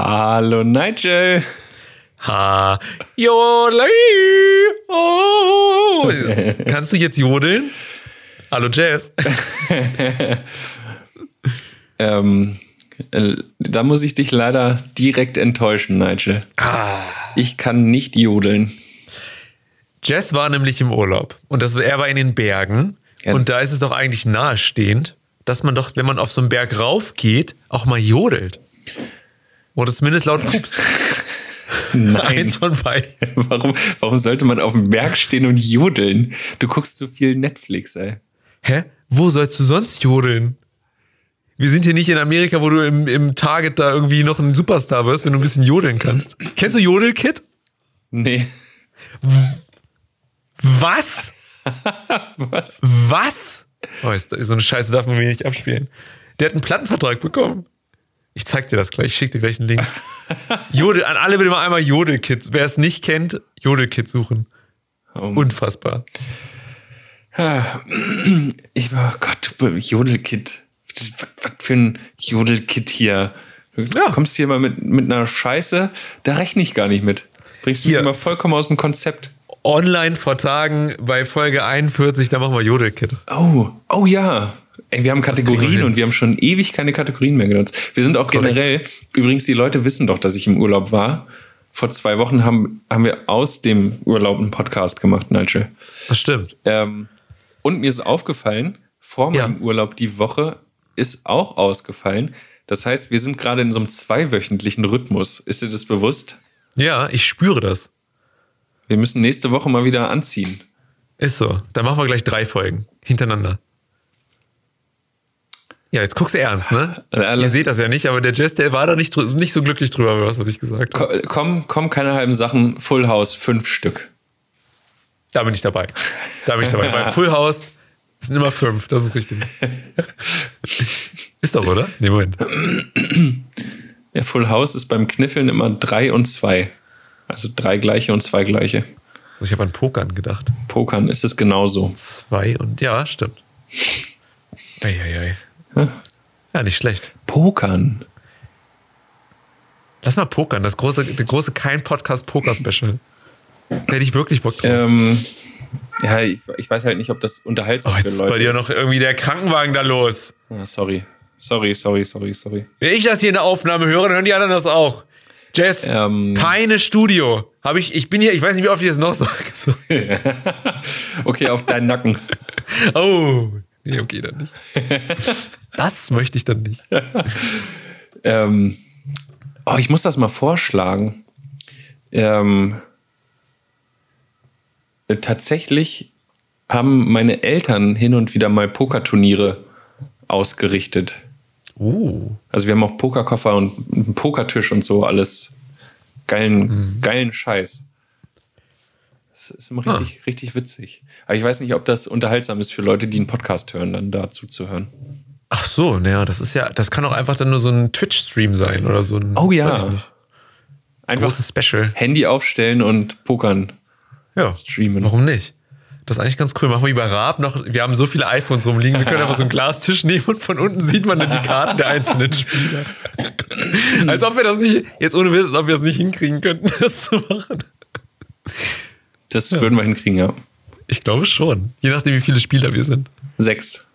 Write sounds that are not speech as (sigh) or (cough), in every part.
Hallo Nigel. Ha. Jodel. Oh. (laughs) Kannst du jetzt jodeln? Hallo Jazz. (laughs) ähm, äh, da muss ich dich leider direkt enttäuschen, Nigel. Ah. Ich kann nicht jodeln. Jess war nämlich im Urlaub und das, er war in den Bergen. Ja. Und da ist es doch eigentlich nahestehend, dass man doch, wenn man auf so einen Berg rauf geht, auch mal jodelt. Oder zumindest laut Pups. (laughs) (laughs) Nein. Eins von beiden. Warum, warum sollte man auf dem Berg stehen und jodeln? Du guckst so viel Netflix, ey. Hä? Wo sollst du sonst jodeln? Wir sind hier nicht in Amerika, wo du im, im Target da irgendwie noch ein Superstar wirst, wenn du ein bisschen jodeln kannst. Kennst du Jodelkit? Nee. Was? (laughs) Was? Was? Oh, ist, so eine Scheiße darf man mir nicht abspielen. Der hat einen Plattenvertrag bekommen. Ich zeig dir das gleich, ich schick dir gleich einen Link. (laughs) Jodel, an alle bitte mal einmal Jodelkit. Wer es nicht kennt, Jodelkit suchen. Oh. Unfassbar. Ich war, Gott, Jodelkit. Was, was für ein Jodelkit hier. Du Ja. kommst hier mal mit, mit einer Scheiße, da rechne ich gar nicht mit. Bringst du mich immer vollkommen aus dem Konzept. Online vor Tagen bei Folge 41, da machen wir Jodelkit. Oh, oh ja. Ey, wir haben Kategorien und wir haben schon ewig keine Kategorien mehr genutzt. Wir sind auch Korrekt. generell, übrigens, die Leute wissen doch, dass ich im Urlaub war. Vor zwei Wochen haben, haben wir aus dem Urlaub einen Podcast gemacht, Nigel. Das stimmt. Ähm, und mir ist aufgefallen, vor Ja. meinem Urlaub die Woche ist auch ausgefallen. Das heißt, wir sind gerade in so einem zweiwöchentlichen Rhythmus. Ist dir das bewusst? Ja, ich spüre das. Wir müssen nächste Woche mal wieder anziehen. Ist so. Dann machen wir gleich drei Folgen hintereinander. Ja, jetzt guckst du ernst, ne? Ihr seht das ja nicht, aber der Jess, der war da nicht, nicht so glücklich drüber, über was, was ich gesagt habe. Ko- Komm, komm, keine halben Sachen. Full House, fünf Stück. Da bin ich dabei. Da bin ich dabei. Bei (laughs) Full House sind immer fünf, das ist richtig. ist doch, oder? Nee, Moment. Ja, Full House ist beim Kniffeln immer drei und zwei. Also drei gleiche und zwei gleiche. Also ich habe an Pokern gedacht. Pokern ist es genauso. Zwei und ja, stimmt. Eieiei. Ja, nicht schlecht. Pokern. Lass mal pokern, das große, der große Kein-Podcast-Poker-Special. Hätte ich wirklich Bock drauf. Ähm, ja, ich, ich weiß halt nicht, ob das unterhaltsam Oh, für jetzt ist Leute bei dir ist. noch irgendwie der Krankenwagen da los. Ah, sorry. Sorry, sorry, sorry, sorry. Wenn ich das hier in der Aufnahme höre, dann hören die anderen das auch. Jess, Ähm. keine Studio. Habe ich, ich bin hier, ich weiß nicht, wie oft ich das noch sage. (laughs) (laughs) Okay, auf deinen Nacken. Oh, nee, okay, dann nicht. Das möchte ich dann nicht. (laughs) Ähm, oh, ich muss das mal vorschlagen. Ähm, äh, tatsächlich haben meine Eltern hin und wieder mal Pokerturniere ausgerichtet. Uh, Also wir haben auch Pokerkoffer und einen Pokertisch und so, alles geilen, geilen Scheiß. Das ist immer richtig, richtig witzig. Aber ich weiß nicht, ob das unterhaltsam ist für Leute, die einen Podcast hören, dann dazu zu hören. ach so, naja, das ist ja, das kann auch einfach dann nur so ein Twitch-Stream sein oder so ein, Oh ja. Einfach großes Special. Handy aufstellen und pokern. Ja, streamen. Warum nicht? Das ist eigentlich ganz cool. Machen wir wie bei Raab noch. Wir haben so viele iPhones rumliegen. Wir können einfach so einen (laughs) Glastisch nehmen und von unten sieht man dann die Karten der einzelnen Spieler. (laughs) als ob wir das nicht, jetzt ohne Witz, als ob wir es nicht hinkriegen könnten, (laughs) das zu machen. Das würden wir hinkriegen, ja. Ich glaube schon. Je nachdem, wie viele Spieler wir sind. Sechs.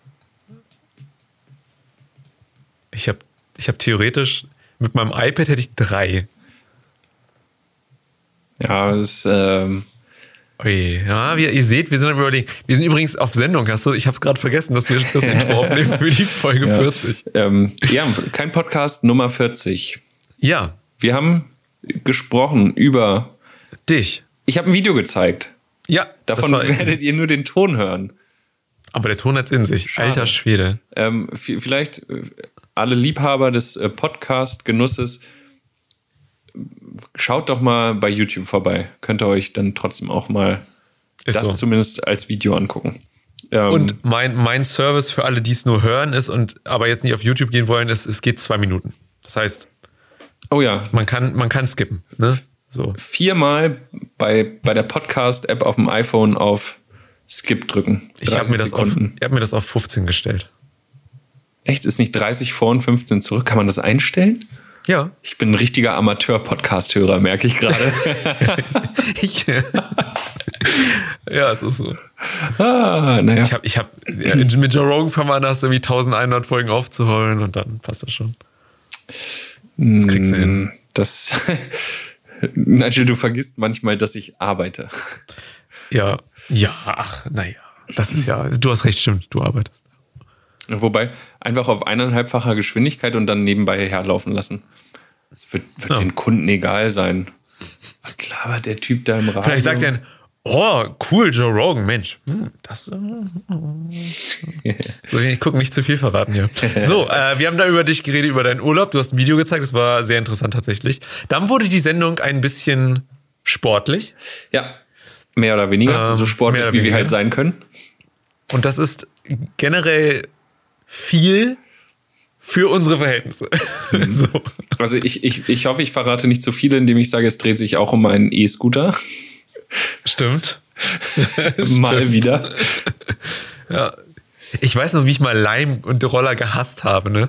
Ich habe ich hab theoretisch, mit meinem iPad hätte ich drei. Ja, das ist, ähm, Ui, ja, wie ihr seht, wir sind überlegen. Wir sind übrigens auf Sendung, hast du? Ich habe es gerade vergessen, dass wir das Intro (laughs) aufnehmen für die Folge 40. ähm, ja, kein Podcast Nummer 40. Ja, Wir haben gesprochen über. dich. Ich habe ein Video gezeigt. Ja, Davon werdet ihr nur den Ton hören. Aber der Ton hat's in sich. Schade. Alter Schwede. Ähm, vielleicht äh, alle Liebhaber des äh, Podcast-Genusses, schaut doch mal bei YouTube vorbei. Könnt ihr euch dann trotzdem auch mal Ist das so. zumindest als Video angucken. Ähm, Und mein, mein Service für alle, die es nur hören, ist und aber jetzt nicht auf YouTube gehen wollen, ist, es geht zwei Minuten. Das heißt, oh ja, man kann, man kann skippen. Ne? So. viermal bei, bei der Podcast-App auf dem iPhone auf Skip drücken. Ich habe 30 mir, das auf- ich hab mir das auf 15 gestellt. Echt? Ist nicht 30 vor und 15 zurück? Kann man das einstellen? Ja. Ich bin ein richtiger Amateur-Podcast-Hörer, merke ich gerade. (laughs) ja, es ist so. ah, naja. Ich habe, ich hab, ja, mit Joe Rogan an, hast irgendwie 1100 Folgen aufzuholen und dann passt das schon. Das kriegst du hin. Das, (laughs) Nigel, du vergisst manchmal, dass ich arbeite. Ja, ja, ach, naja. Das ist ja, du hast recht, stimmt, du arbeitest. Wobei, einfach auf eineinhalbfacher Geschwindigkeit und dann nebenbei herlaufen lassen. Das wird, wird Ja. den Kunden egal sein. Was labert der Typ da im Radio? Vielleicht sagt er, oh, cool, Joe Rogan, Mensch, hm, das. Äh, so, ich gucke nicht zu viel verraten hier. (laughs) So, äh, wir haben da über dich geredet, über deinen Urlaub. Du hast ein Video gezeigt, das war sehr interessant tatsächlich. Dann wurde die Sendung ein bisschen sportlich. Ja, mehr oder weniger. Ähm, so sportlich, wie wir weniger. halt sein können. Und das ist generell viel für unsere Verhältnisse. (laughs) so. Also ich, ich, ich hoffe, ich verrate nicht zu viel, indem ich sage, es dreht sich auch um einen E-Scooter. (laughs) Stimmt. Mal Stimmt. wieder. Ja. Ich weiß noch, wie ich mal Leim und Roller gehasst habe, ne?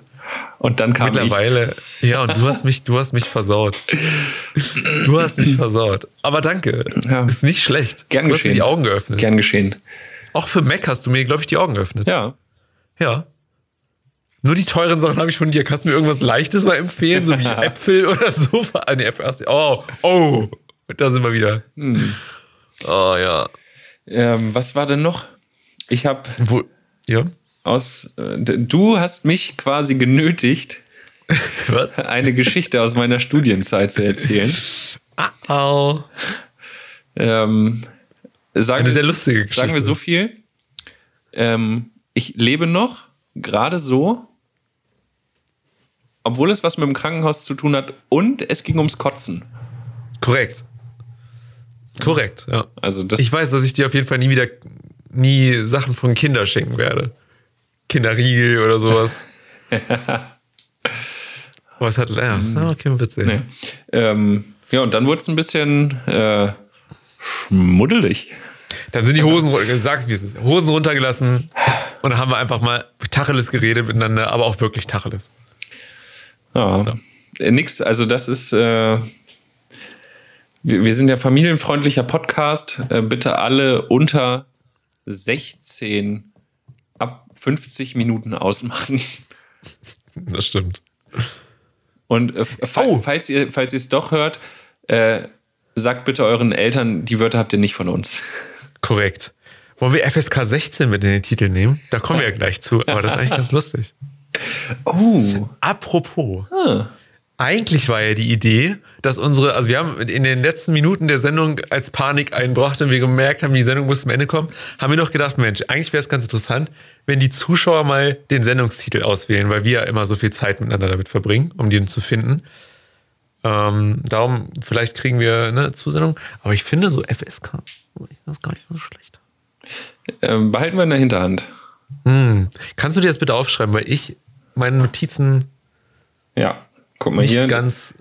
Und dann kam ich. Mittlerweile. Ja, und du hast mich, du hast mich versaut. Du hast mich versaut. Aber danke. Ja. Ist nicht schlecht. Gern du hast mir geschehen. die Augen geöffnet. Gern geschehen. Auch für Mac hast du mir, glaube ich, die Augen geöffnet. Ja. Ja. Nur die teuren Sachen habe ich von dir. Kannst du mir irgendwas Leichtes mal empfehlen, so wie (laughs) Äpfel oder so? Ah, nee, Äpfel hast du. Oh, oh. Da sind wir wieder. Hm. Oh ja. Ähm, was war denn noch? Ich habe Wo, ja. aus. Äh, du hast mich quasi genötigt, (laughs) Was? eine Geschichte aus meiner Studienzeit zu erzählen. (laughs) Au. Ähm, sagen, Eine sehr lustige Geschichte. sagen wir so viel. Ähm, ich lebe noch, gerade so, obwohl es was mit dem Krankenhaus zu tun hat und es ging ums Kotzen. Korrekt. Korrekt, ja. Also das Ich weiß, dass ich dir auf jeden Fall nie wieder nie Sachen von Kinder schenken werde. Kinderriegel oder sowas. (laughs) Aber es hat, ja, ah, okay, witzig. Nee. Ähm, ja, und dann wurde es ein bisschen äh, schmuddelig. Dann sind die Hosen, sag wie es ist, Hosen runtergelassen und dann haben wir einfach mal Tacheles geredet miteinander, aber auch wirklich Tacheles. Ja. Äh, nix, also das ist. Äh, wir, wir sind ja familienfreundlicher Podcast. Äh, bitte alle unter 16 ab 50 Minuten ausmachen. Das stimmt. Und äh, fa Oh. falls ihr falls ihr es doch hört, äh, sagt bitte euren Eltern, die Wörter habt ihr nicht von uns. Korrekt. Wollen wir FSK 16 mit in den Titel nehmen? Da kommen wir ja gleich zu, aber das ist eigentlich ganz lustig. (laughs) Oh. Apropos. Eigentlich war ja die Idee, dass unsere, also wir haben in den letzten Minuten der Sendung, als Panik einbrachte und wir gemerkt haben, die Sendung muss zum Ende kommen, haben wir noch gedacht, Mensch, eigentlich wäre es ganz interessant, wenn die Zuschauer mal den Sendungstitel auswählen, weil wir ja immer so viel Zeit miteinander damit verbringen, um den zu finden. Ähm, darum, vielleicht kriegen wir eine Zusendung. Aber ich finde so FSK, das ist gar nicht so schlecht. Ähm, behalten wir in der Hinterhand. Hm. Kannst du dir das bitte aufschreiben, weil ich meine Notizen Ja. Guck mal nicht hier. ganz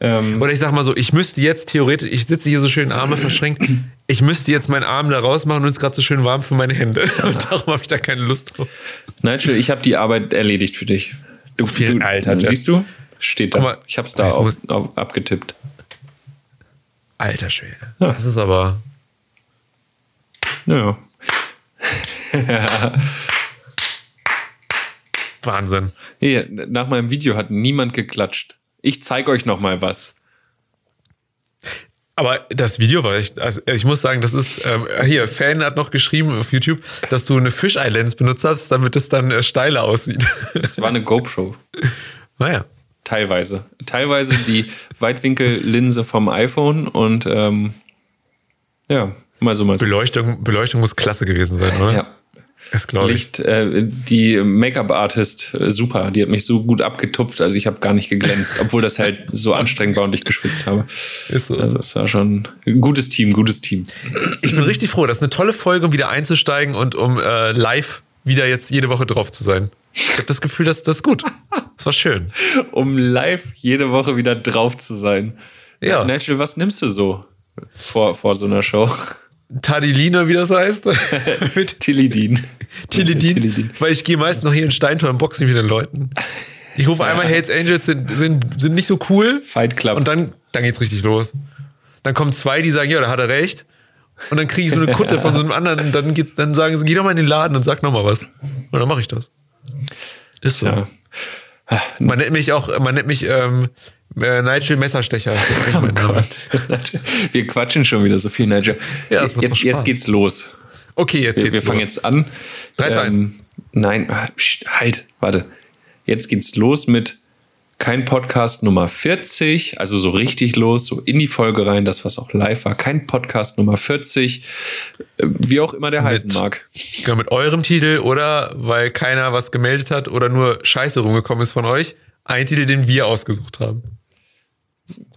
ähm, Oder ich sag mal so, ich müsste jetzt theoretisch, ich sitze hier so schön Arme verschränkt, ich müsste jetzt meinen Arm da rausmachen und es ist gerade so schön warm für meine Hände. (laughs) Und darum habe ich da keine Lust drauf. Nigel, ich habe die Arbeit erledigt für dich. Du, Vielen- du Alter, siehst du? Steht da. Guck mal, ich hab's da auf, auf, abgetippt. Alter Schwede. Das ist aber. Ja. (laughs) Wahnsinn. Hier, nach meinem Video hat niemand geklatscht. Ich zeige euch noch mal was. Aber das Video war echt, also ich muss sagen, das ist, ähm, hier, Fan hat noch geschrieben auf YouTube, dass du eine Fisheye-Lens benutzt hast, damit es dann äh, steiler aussieht. Es war eine GoPro. naja. Teilweise. Teilweise die Weitwinkellinse vom iPhone und ähm, ja, mal so mal so. Beleuchtung, Beleuchtung muss klasse gewesen sein, oder? Ja. Das. Licht, äh, die Make-up-Artist, äh, super, die hat mich so gut abgetupft, also ich habe gar nicht geglänzt, obwohl das halt so anstrengend war und ich geschwitzt habe. Ist so. Also das war schon ein gutes Team, gutes Team. Ich bin richtig froh. Das ist eine tolle Folge, um wieder einzusteigen und um äh, live wieder jetzt jede Woche drauf zu sein. Ich habe das Gefühl, dass das ist gut. Das war schön. Um live jede Woche wieder drauf zu sein. Ja. Nigel, was nimmst du so vor, vor so einer Show? Tadilina, wie das heißt. (laughs) Mit Tilidin. Tilidin. Tilidin. Weil ich gehe meist noch hier in Steintor und boxe mich mit den Leuten. Ich rufe einmal Hells Angels sind, sind, sind nicht so cool. Fight Club. Und dann, dann geht's richtig los. Dann kommen zwei, die sagen, ja, da hat er recht. Und dann kriege ich so eine Kutte von so einem anderen und dann, geht, dann sagen sie, geh doch mal in den Laden und sag noch mal was. Und dann mache ich das. Ist so. Ja. Man nennt mich auch, man nennt mich ähm, äh, Nigel Messerstecher. (laughs) Oh. Gott. (laughs) Wir quatschen schon wieder so viel, Nigel. Ja, das jetzt, jetzt geht's los. Okay, jetzt Wir, geht's wir fangen los. jetzt an. 3, 2, 1. Nein, ah, pst, halt, warte. Jetzt geht's los mit kein Podcast Nummer 40, also so richtig los, so in die Folge rein, das was auch live war. Kein Podcast Nummer 40, äh, wie auch immer der heißen mag. Genau, mit eurem Titel oder weil keiner was gemeldet hat oder nur Scheiße rumgekommen ist von euch. Ein Titel, den wir ausgesucht haben.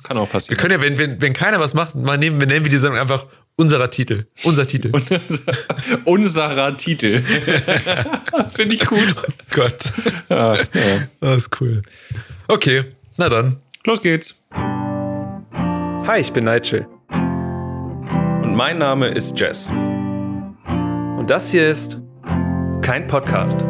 Kann auch Wir passieren. können ja, wenn, wenn, wenn keiner was macht, mal nehmen, wir nennen wir die Sendung einfach unserer Titel. Unser Titel. (laughs) Unserer Titel. (laughs) Finde ich gut. Gott. Ah, ja. Das ist cool. Okay, na dann. Los geht's. Hi, ich bin Nigel. Und mein Name ist Jess. Und das hier ist kein Podcast.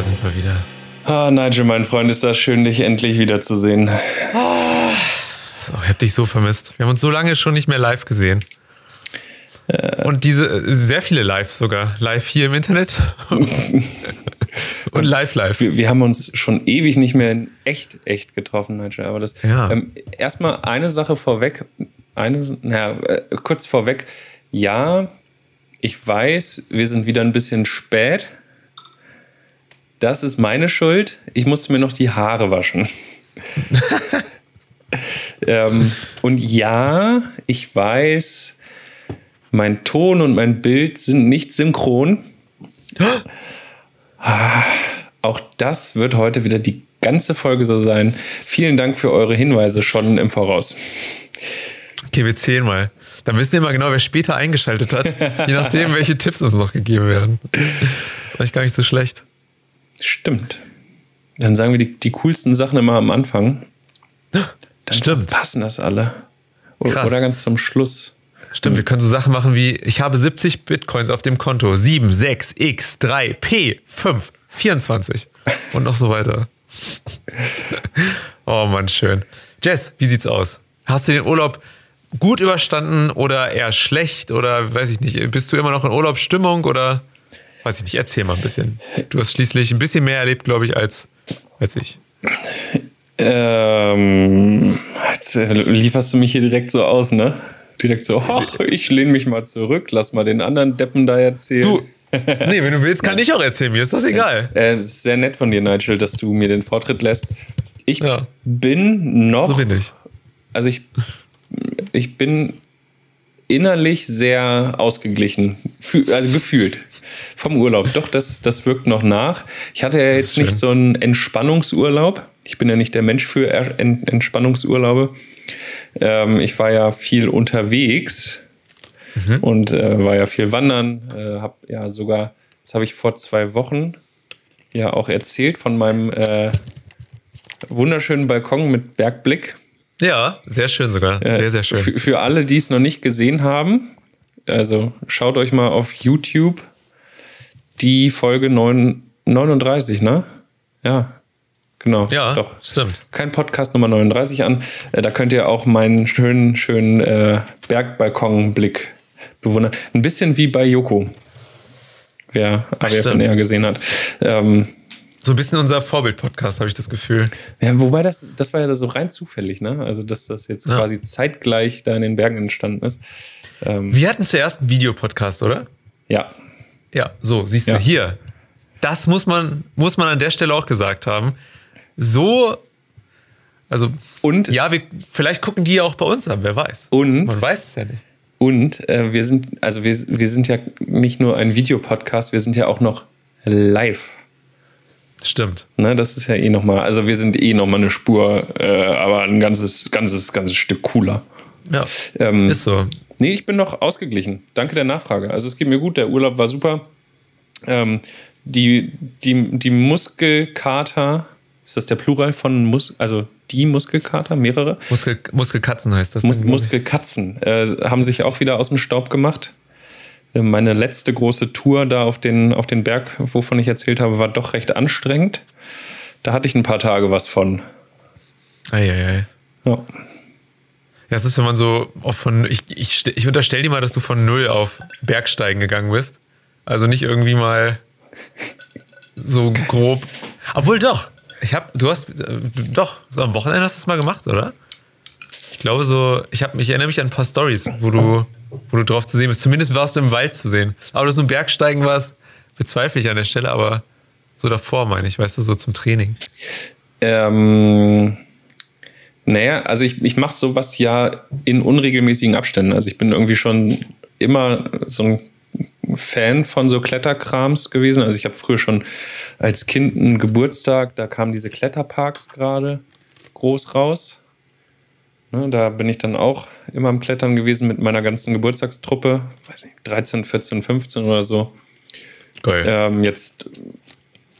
Da sind wir wieder. Ah, Nigel, mein Freund, ist das schön, dich endlich wiederzusehen. So, ich hab dich so vermisst. Wir haben uns so lange schon nicht mehr live gesehen. Und diese, äh, sehr viele Lives sogar. Live hier im Internet. (laughs) Und live, live. Wir, wir haben uns schon ewig nicht mehr in echt, echt getroffen, Nigel. Aber das Ja. ähm, erstmal eine Sache vorweg. Eine, naja, äh, kurz vorweg. Ja, ich weiß, wir sind wieder ein bisschen spät. Das ist meine Schuld. Ich musste mir noch die Haare waschen. (laughs) ähm, und ja, ich weiß, mein Ton und mein Bild sind nicht synchron. (gasps) Auch das wird heute wieder die ganze Folge so sein. Vielen Dank für eure Hinweise schon im Voraus. Okay, wir zählen mal. Dann wissen wir mal genau, wer später eingeschaltet hat. Je nachdem, (laughs) welche Tipps uns noch gegeben werden. ist eigentlich gar nicht so schlecht. Stimmt. Dann sagen wir die, die coolsten Sachen immer am Anfang. Dann Stimmt. passen das alle. Oder, Krass. oder ganz zum Schluss. Stimmt, wir können so Sachen machen wie, ich habe 70 Bitcoins auf dem Konto, 7, 6, X, 3, P, 5, 24 und noch so weiter. (laughs) oh Mann, schön. Jess, wie sieht's aus? Hast du den Urlaub gut überstanden oder eher schlecht oder weiß ich nicht, bist du immer noch in Urlaubsstimmung oder weiß ich nicht, erzähl mal ein bisschen. Du hast schließlich ein bisschen mehr erlebt, glaube ich, als, als ich. Ähm, jetzt äh, lieferst du mich hier direkt so aus, ne? Direkt so, ach, ich lehne mich mal zurück, lass mal den anderen Deppen da erzählen. Du, (laughs) nee, wenn du willst, kann ich auch erzählen, mir ist das egal. Äh, ist sehr nett von dir, Nigel, dass du mir den Vortritt lässt. Ich Ja. bin noch, So bin ich. also ich, ich bin innerlich sehr ausgeglichen, also gefühlt vom Urlaub. Doch, das, das wirkt noch nach. Ich hatte ja jetzt nicht so einen Entspannungsurlaub. Ich bin ja nicht der Mensch für Ent- Entspannungsurlaube. Ähm, ich war ja viel unterwegs Mhm. und äh, war ja viel wandern. Äh, hab ja sogar, das habe ich vor zwei Wochen ja auch erzählt von meinem äh, wunderschönen Balkon mit Bergblick. Ja, sehr schön sogar. Äh, Sehr, sehr schön. Für, für alle, die es noch nicht gesehen haben, also schaut euch mal auf YouTube die Folge 9, 39, ne? Ja, genau. Ja, doch. stimmt. Kein Podcast Nummer 39 an. Äh, da könnt ihr auch meinen schönen, schönen äh, Bergbalkonblick bewundern. Ein bisschen wie bei Joko. Wer AWFNR stimmt. gesehen hat. Ähm, So ein bisschen unser Vorbild-Podcast, habe ich das Gefühl. Ja, wobei das, das war ja so rein zufällig, ne? Also, dass das jetzt Ja. quasi zeitgleich da in den Bergen entstanden ist. Ähm, Wir hatten zuerst einen Videopodcast, oder? ja, Ja, so, siehst Ja. du, hier. Das muss man, muss man an der Stelle auch gesagt haben. So, also, und, ja, wir, vielleicht gucken die ja auch bei uns an, wer weiß. und, Man weiß es ja nicht. und äh, wir sind, also wir, wir sind ja nicht nur ein Videopodcast, wir sind ja auch noch live. Stimmt. Ne, das ist ja eh nochmal, also wir sind eh nochmal eine Spur, äh, aber ein ganzes, ganzes, ganzes Stück cooler. Ja, Ähm, ist so. Nee, ich bin noch ausgeglichen. Danke der Nachfrage. Also es geht mir gut, der Urlaub war super. Ähm, die, die, die Muskelkater Ist das der Plural von Mus also die Muskelkater? Mehrere? Muskel Muskelkatzen heißt das. Mus. Muskelkatzen äh, haben sich auch wieder aus dem Staub gemacht. Äh, Meine letzte große Tour da auf den, auf den Berg, wovon ich erzählt habe, war doch recht anstrengend. Da hatte ich ein paar Tage was von. Eieiei. Ja. Ja, das ist, wenn man so von. Ich, ich, ich unterstelle dir mal, dass du von null auf Bergsteigen gegangen bist. Also nicht irgendwie mal so grob. Obwohl doch. Ich hab, du hast, äh, doch, so am Wochenende hast du es mal gemacht, oder? Ich glaube so, ich, hab, ich erinnere mich an ein paar Stories, wo du, wo du drauf zu sehen bist. Zumindest warst du im Wald zu sehen. Aber dass du im Bergsteigen warst, bezweifle ich an der Stelle, aber so davor meine ich, weißt du, so zum Training. Ähm, naja, also ich, ich mache sowas ja in unregelmäßigen Abständen. Also ich bin irgendwie schon immer so ein Fan von so Kletterkrams gewesen. Also ich habe früher schon als Kind einen Geburtstag, da kamen diese Kletterparks gerade groß raus. Ne, da bin ich dann auch immer am Klettern gewesen mit meiner ganzen Geburtstagstruppe. Weiß nicht, 13, 14, 15 oder so. Geil. Ähm, jetzt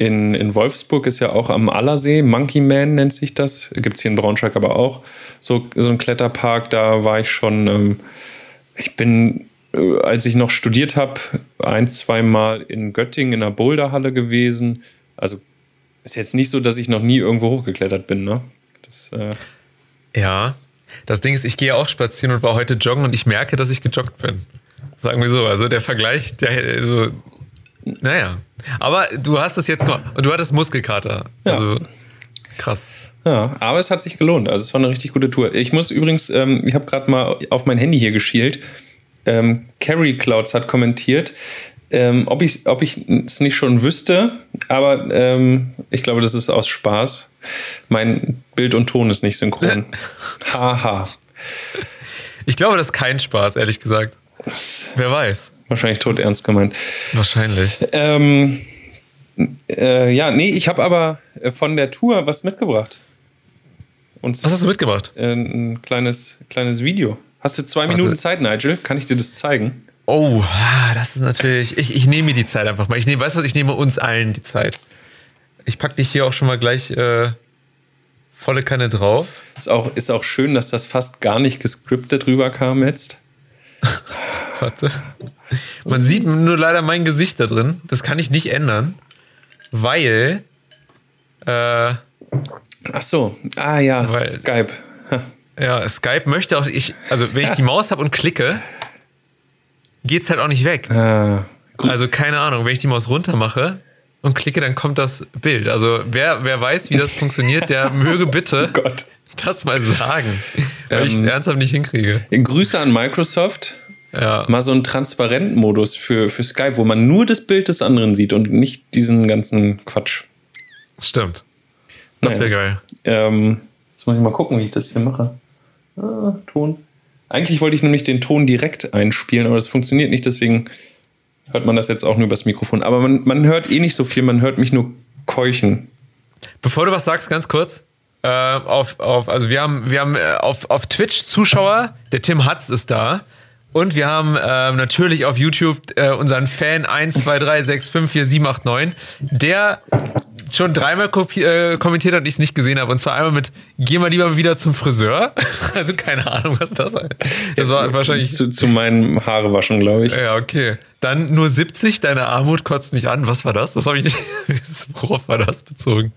in, in Wolfsburg ist ja auch am Allersee, Monkey Man nennt sich das. Gibt es hier in Braunschweig aber auch so, so ein Kletterpark. Da war ich schon, ähm, ich bin, äh, als ich noch studiert habe, ein, zwei Mal in Göttingen in der Boulderhalle gewesen. Also ist jetzt nicht so, dass ich noch nie irgendwo hochgeklettert bin, ne? Das, äh, Ja, das Ding ist, ich gehe auch spazieren und war heute joggen und ich merke, dass ich gejoggt bin. Sagen wir so. Also der Vergleich, der, also, naja. Aber du hast es jetzt, du hattest Muskelkater. Ja. Also, krass. Ja, aber es hat sich gelohnt. Also es war eine richtig gute Tour. Ich muss übrigens, ähm, ich habe gerade mal auf mein Handy hier geschielt. Ähm, Carrie Clouds hat kommentiert, ähm, ob ich ob ich es nicht schon wüsste, aber ähm, ich glaube, das ist aus Spaß. Mein Bild und Ton ist nicht synchron. (laughs) Haha. Ich glaube, das ist kein Spaß, ehrlich gesagt. Wer weiß. Wahrscheinlich tot ernst gemeint. Wahrscheinlich. Ähm, äh, ja, nee, ich habe aber äh, von der Tour was mitgebracht. Und Was hast du mitgebracht? äh, ein kleines, kleines Video. Hast du zwei Warte. Minuten Zeit, Nigel? Kann ich dir das zeigen? Oh, ah, das ist natürlich. Ich, ich nehme mir die Zeit einfach mal. Ich nehme, weißt du was, ich nehme uns allen die Zeit. Ich packe dich hier auch schon mal gleich äh, volle Kanne drauf. Ist auch, ist auch schön, dass das fast gar nicht gescriptet rüberkam jetzt. (laughs) Warte. Man sieht nur leider mein Gesicht da drin. Das kann ich nicht ändern, weil. Äh, Ach so. Ah ja, Weil- Skype. Ja, Skype möchte auch. Ich, also, wenn ich die Maus habe und klicke, geht's halt auch nicht weg. Ah, Also, keine Ahnung, wenn ich die Maus runter mache und klicke, dann kommt das Bild. Also, wer, wer weiß, wie das funktioniert, der (laughs) möge bitte Gott. das mal sagen. Weil ich es Ähm, ernsthaft nicht hinkriege. Grüße an Microsoft. Ja. Mal so einen Transparent-Modus für, für Skype, wo man nur das Bild des anderen sieht und nicht diesen ganzen Quatsch. Stimmt. Das wäre geil. Ähm, jetzt muss ich mal gucken, wie ich das hier mache. Ah, Ton. Eigentlich wollte ich nämlich den Ton direkt einspielen, aber das funktioniert nicht, deswegen hört man das jetzt auch nur übers Mikrofon. Aber man, man hört eh nicht so viel, man hört mich nur keuchen. Bevor du was sagst, ganz kurz. Äh, auf, auf, also wir haben, wir haben äh, auf, auf Twitch Zuschauer, der Tim Hatz ist da. Und wir haben ähm, natürlich auf YouTube äh, unseren Fan 123654789, der schon dreimal äh, kommentiert hat und ich es nicht gesehen habe. Und zwar einmal mit Geh mal lieber wieder zum Friseur. (laughs) Also keine Ahnung, was das ist. Das war wahrscheinlich. Zu, zu meinem Haarewaschen, glaube ich. Ja, okay. Dann nur 70, deine Armut kotzt mich an. Was war das? Das habe ich nicht. (laughs) Worauf war das bezogen?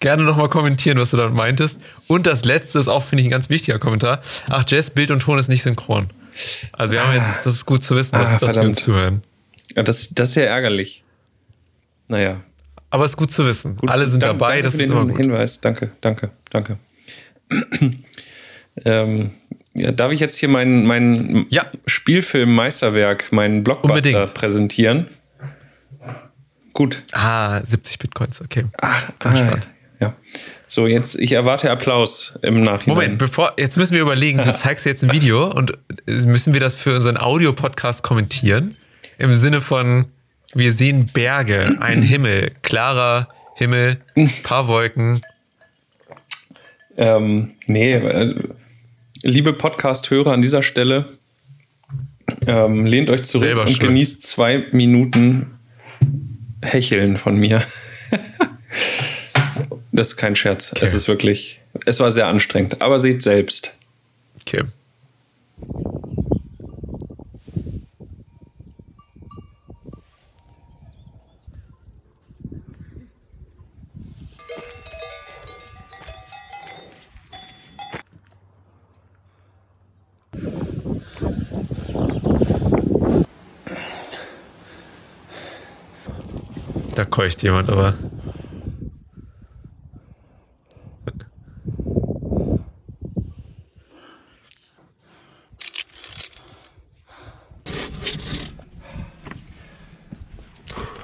Gerne nochmal kommentieren, was du damit meintest. Und das letzte ist auch, finde ich, ein ganz wichtiger Kommentar. Ach, Jess, Bild und Ton ist nicht synchron. Also wir haben jetzt, das ist gut zu wissen, dass, Ah, dass wir uns zuhören. Ja, das, das ist ja ärgerlich. Naja. Aber es ist gut zu wissen. Gut, Alle sind dank- dabei, danke das für ist den immer gut. Hinweis. Danke, danke, danke. (clears throat) ähm, ja, darf ich jetzt hier mein, mein Ja. Spielfilm-Meisterwerk, meinen Blockbuster Unbedingt. präsentieren? Gut. Ah, 70 Bitcoins, okay. Ah, gespannt. Ja. So, jetzt, ich erwarte Applaus im Nachhinein. Moment, bevor, jetzt müssen wir überlegen, du (laughs) zeigst jetzt ein Video und müssen wir das für unseren Audio-Podcast kommentieren? Im Sinne von, wir sehen Berge, einen (clears throat) Himmel, klarer Himmel, paar Wolken. Ähm, nee, äh, liebe Podcast-Hörer an dieser Stelle, ähm, lehnt euch zurück Selber und schuld. genießt zwei Minuten Hecheln von mir. (laughs) Das ist kein Scherz. Es ist wirklich, es war sehr anstrengend. Aber seht selbst. Okay. Da keucht jemand, aber.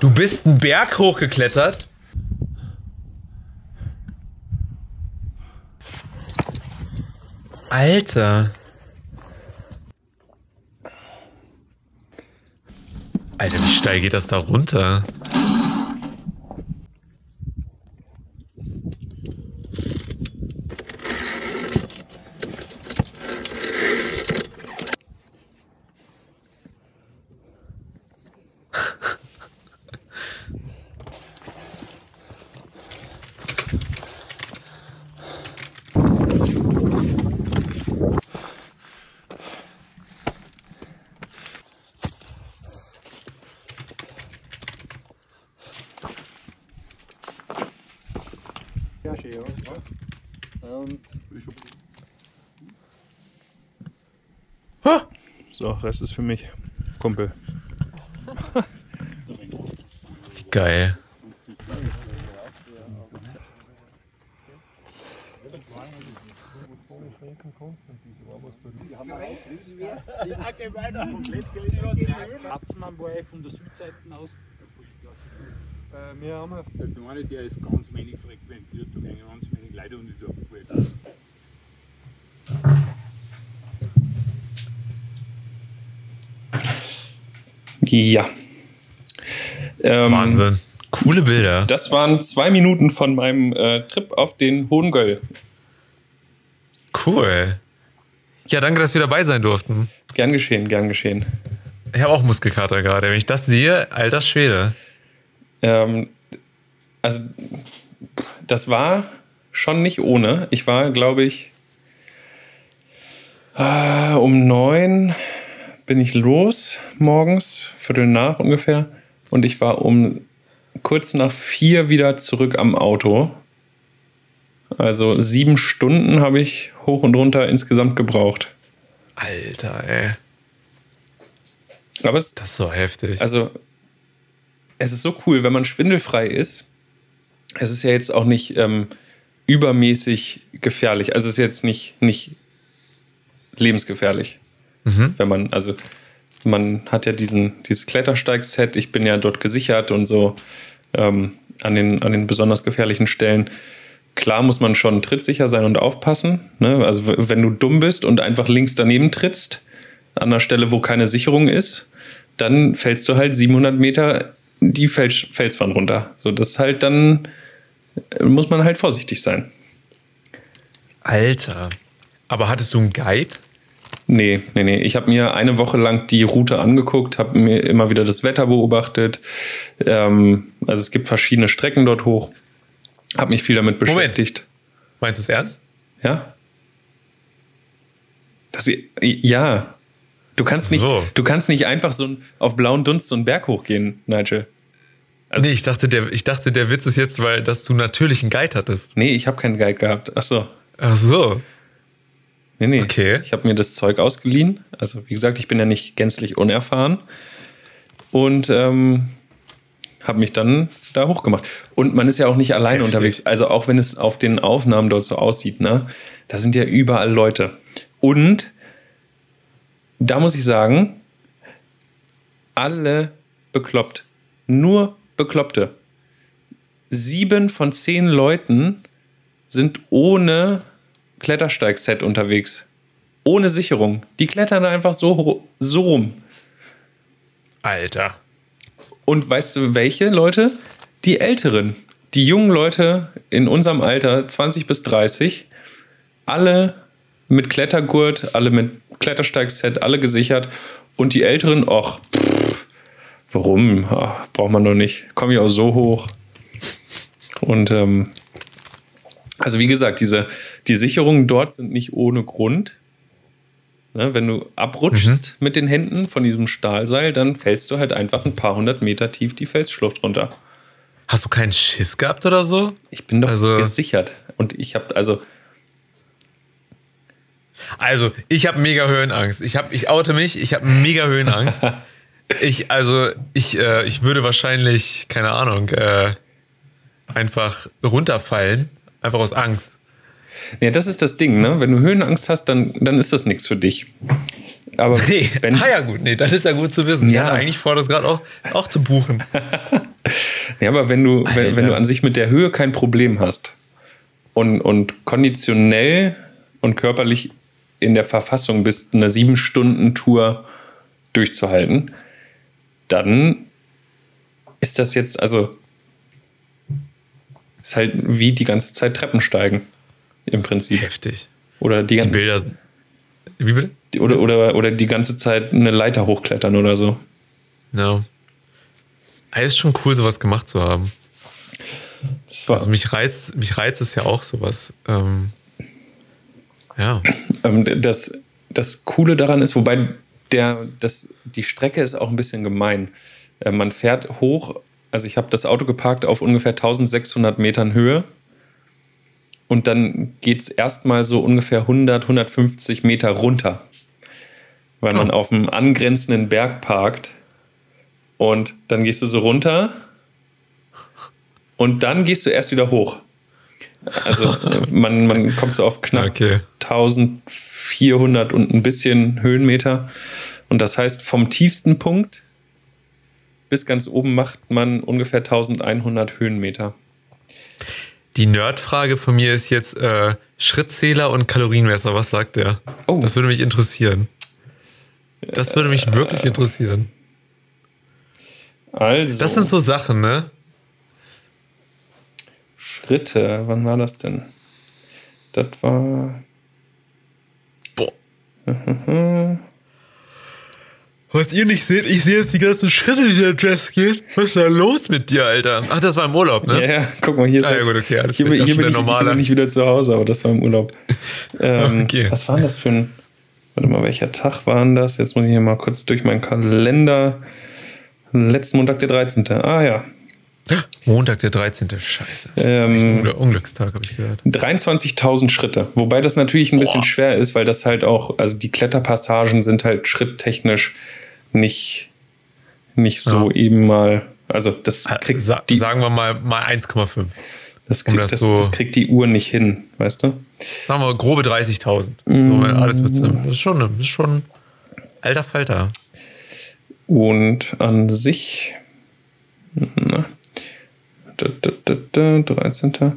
Du bist einen Berg hochgeklettert? Alter. Alter, wie steil geht das da runter? So, Rest ist für mich. Kumpel. Geil. Abzmann war von der Südseite aus. wir haben Der eine, der ist ganz wenig frequentiert, da gehen ganz wenig Leute und ist aufgefallen. Ja. Ähm, Wahnsinn. Coole Bilder. Das waren zwei Minuten von meinem äh, Trip auf den Hohen Göll. Cool. Ja, danke, dass wir dabei sein durften. Gern geschehen, gern geschehen. Ich habe auch Muskelkater gerade. Wenn ich das sehe, alter Schwede. Ähm, also, das war schon nicht ohne. Ich war, glaube ich, äh, um neun bin ich los morgens, Viertel nach ungefähr. Und ich war um kurz nach vier wieder zurück am Auto. Also sieben Stunden habe ich hoch und runter insgesamt gebraucht. Alter, ey. Aber es, Das ist so heftig. also es ist so cool, wenn man schwindelfrei ist. Es ist ja jetzt auch nicht ähm, übermäßig gefährlich. Also es ist jetzt nicht, nicht lebensgefährlich. Wenn man, also man hat ja diesen, dieses Klettersteig-Set, ich bin ja dort gesichert und so ähm, an, den, an den besonders gefährlichen Stellen. Klar muss man schon trittsicher sein und aufpassen. Ne? Also wenn du dumm bist und einfach links daneben trittst, an einer Stelle, wo keine Sicherung ist, dann fällst du halt 700 Meter die Fels Felswand runter. So, das ist halt dann, äh, muss man halt vorsichtig sein. Alter. Aber hattest du einen Guide? Nee, nee, nee. Ich habe mir eine Woche lang die Route angeguckt, habe mir immer wieder das Wetter beobachtet. Ähm, also es gibt verschiedene Strecken dort hoch. Habe mich viel damit Moment. beschäftigt. Meinst du es ernst? Ja? Das, ja. Du kannst, nicht, So. du kannst nicht einfach so ein, auf blauen Dunst so einen Berg hochgehen, Nigel. nee, ich dachte, der, ich dachte, der Witz ist jetzt, weil dass du natürlich einen Guide hattest. Nee, ich habe keinen Guide gehabt. Ach so. Ach so. Nee, nee. Okay. Ich habe mir das Zeug ausgeliehen. Also, wie gesagt, ich bin ja nicht gänzlich unerfahren. Und ähm, habe mich dann da hochgemacht. Und man ist ja auch nicht alleine Heftig. unterwegs. Also, auch wenn es auf den Aufnahmen dort so aussieht, ne? Da sind ja überall Leute. Und da muss ich sagen, alle bekloppt. Nur Bekloppte. Sieben von zehn Leuten sind ohne Klettersteigset unterwegs. Ohne Sicherung. Die klettern einfach so, so rum. Alter. Und weißt du, welche Leute? Die Älteren. Die jungen Leute in unserem Alter, 20 bis 30, alle mit Klettergurt, alle mit Klettersteigset, alle gesichert. Und die Älteren, ach, pff, warum? Ach, braucht man doch nicht. Komme ich auch so hoch. Und ähm, Also wie gesagt, diese, die Sicherungen dort sind nicht ohne Grund. Ne, wenn du abrutschst mit den Händen von diesem Stahlseil, dann fällst du halt einfach ein paar hundert Meter tief die Felsschlucht runter. Hast du keinen Schiss gehabt oder so? Ich bin doch Also- gesichert. Und ich habe, also, Also, ich habe mega Höhenangst. Ich habe, ich oute mich, ich habe mega Höhenangst. (laughs) ich, also, ich, äh, ich würde wahrscheinlich, keine Ahnung, äh, einfach runterfallen. Einfach aus Angst. Ja, das ist das Ding, ne? Wenn du Höhenangst hast, dann, dann ist das nichts für dich. Aber Nee, wenn, ah ja gut, nee, das ist ja gut zu wissen. Ja. hatte eigentlich vor, das gerade auch, auch zu buchen. (laughs) Ja, aber wenn du, wenn, wenn du an sich mit der Höhe kein Problem hast und, und konditionell und körperlich in der Verfassung bist, eine sieben Stunden Tour durchzuhalten, dann ist das jetzt, also, ist halt wie die ganze Zeit Treppen steigen. Im Prinzip. Heftig. Oder die, Die Bilder. Wie bitte? oder, oder, oder die ganze Zeit eine Leiter hochklettern oder so. Ja. Ah, ist schon cool, sowas gemacht zu haben. Das war, Also mich reizt, mich reizt es ja auch sowas. Ähm, ja. Ähm, das, das Coole daran ist, wobei der, das, die Strecke ist auch ein bisschen gemein. Äh, man fährt hoch, also ich habe das Auto geparkt auf ungefähr 1600 Metern Höhe und dann geht es erstmal so ungefähr 100, 150 Meter runter, weil man Oh. auf einem angrenzenden Berg parkt und dann gehst du so runter und dann gehst du erst wieder hoch. Also (laughs) man, man kommt so auf knapp Okay. 1400 und ein bisschen Höhenmeter. Und das heißt, vom tiefsten Punkt bis ganz oben macht man ungefähr 1100 Höhenmeter. Die Nerdfrage von mir ist jetzt äh, Schrittzähler und Kalorienmesser. Was sagt der? Oh. Das würde mich interessieren. Das würde mich wirklich interessieren. Also, Das sind so Sachen, ne? Schritte. Wann war das denn? Das war. Boah. Was ihr nicht seht, ich sehe jetzt die ganzen Schritte, die der Jess geht. Was ist da los mit dir, Alter? Ach, das war im Urlaub, ne? Ja, ja, guck mal, hier ist Ah, ja, halt- gut, okay, alles hier, Ich hier, dachte bin ich, hier bin ich wieder zu Hause, aber das war im Urlaub. (laughs) Ähm, Okay. Was war denn das für ein. Warte mal, welcher Tag war denn das? Jetzt muss ich hier mal kurz durch meinen Kalender. Letzten Montag, der 13. Ah ja. Montag, der 13. Scheiße. Das Ähm, ein Ungl- Unglückstag, habe ich gehört. 23.000 Schritte. Wobei das natürlich ein bisschen Boah. schwer ist, weil das halt auch, also die Kletterpassagen sind halt schritttechnisch nicht, nicht so Ja. eben mal. Also das kriegt, Sa die, sagen wir mal, mal 1,5. das, um kriegt, das das, so- das kriegt die Uhr nicht hin, weißt du? Sagen wir grobe 30.000. So, wenn alles mitzunehmen. Das ist schon, das ist schon alter Falter. Und an sich. Na, 13.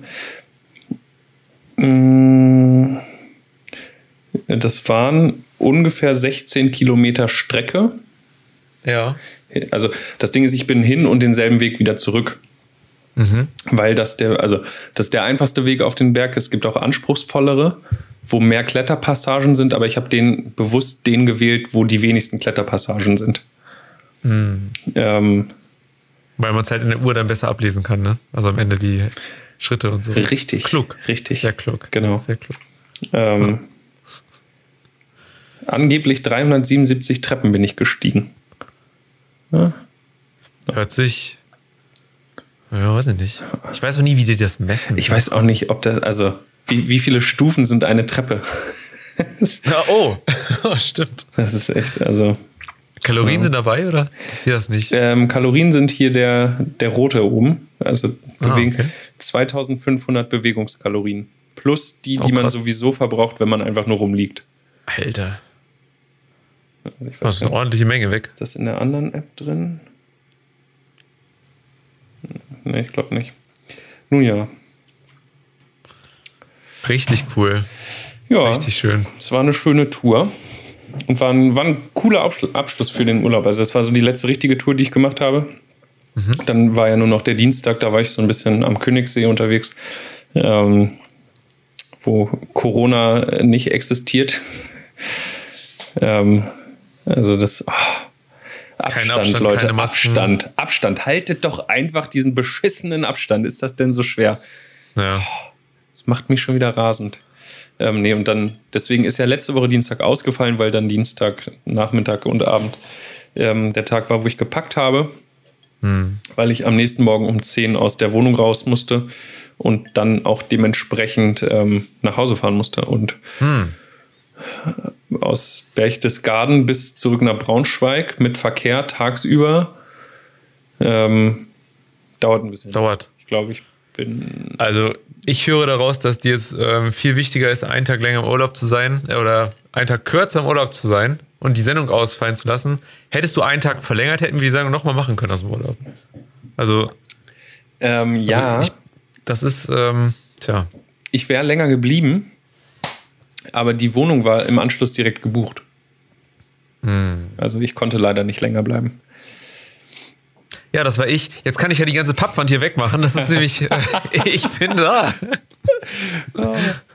Mm, Das waren ungefähr 16 Kilometer Strecke. Ja. Also das Ding ist, ich bin hin und denselben Weg wieder zurück. Weil das der, also das ist der einfachste Weg auf den Berg. Es gibt auch anspruchsvollere, wo mehr Kletterpassagen sind, aber ich habe den bewusst den gewählt, wo die wenigsten Kletterpassagen sind. Ähm, Weil man es halt in der Uhr dann besser ablesen kann, ne? Also am Ende die Schritte und so. richtig. Klug. Richtig. Sehr klug. Genau. Sehr klug. Ähm, angeblich 377 Treppen bin ich gestiegen. Hört sich. Ja, weiß ich nicht. Ich weiß auch nie, wie die das messen. Ich weiß auch nicht, ob das, also wie, wie viele Stufen sind eine Treppe? (laughs) Ja, oh. (laughs) oh, stimmt. das ist echt, also. Kalorien sind dabei, oder? Ich sehe das nicht. Ähm, Kalorien sind hier der, der rote oben. Also Ah, okay. 2500 Bewegungskalorien. Plus die, die Oh, man sowieso verbraucht, wenn man einfach nur rumliegt. Alter. Also ich Das ist eine ordentliche Menge weg. ist das in der anderen App drin? Nee, ich glaube nicht. Nun ja. Richtig cool. Ja, Richtig schön. es war eine schöne Tour. Und war ein, war ein cooler Abschl- Abschluss für den Urlaub. Also, das war so die letzte richtige Tour, die ich gemacht habe. Dann war ja nur noch der Dienstag, da war ich so ein bisschen am Königssee unterwegs, ähm, wo Corona nicht existiert. (laughs) ähm, also, das. oh, Abstand, Abstand, Leute. Abstand, Abstand. Haltet doch einfach diesen beschissenen Abstand. Ist das denn so schwer? Ja. Das macht mich schon wieder rasend. Ähm, nee, und dann, deswegen ist ja letzte Woche Dienstag ausgefallen, weil dann Dienstag, Nachmittag und Abend ähm, der Tag war, wo ich gepackt habe. Weil ich am nächsten Morgen um 10 aus der Wohnung raus musste und dann auch dementsprechend ähm, nach Hause fahren musste. Und aus Berchtesgaden bis zurück nach Braunschweig mit Verkehr tagsüber ähm, dauert ein bisschen. Dauert. Ich glaube, ich bin. Also, ich höre daraus, dass dir es ähm, viel wichtiger ist, einen Tag länger im Urlaub zu sein äh, oder einen Tag kürzer im Urlaub zu sein und die Sendung ausfallen zu lassen. Hättest du einen Tag verlängert, hätten wir die Sendung nochmal machen können aus dem Urlaub. Also, Ähm, ja, ich- das ist, ähm, tja. ich wäre länger geblieben, aber die Wohnung war im Anschluss direkt gebucht. Also ich konnte leider nicht länger bleiben. Ja, das war ich. Jetzt kann ich ja die ganze Pappwand hier wegmachen. Das ist nämlich, (laughs) äh, ich bin da.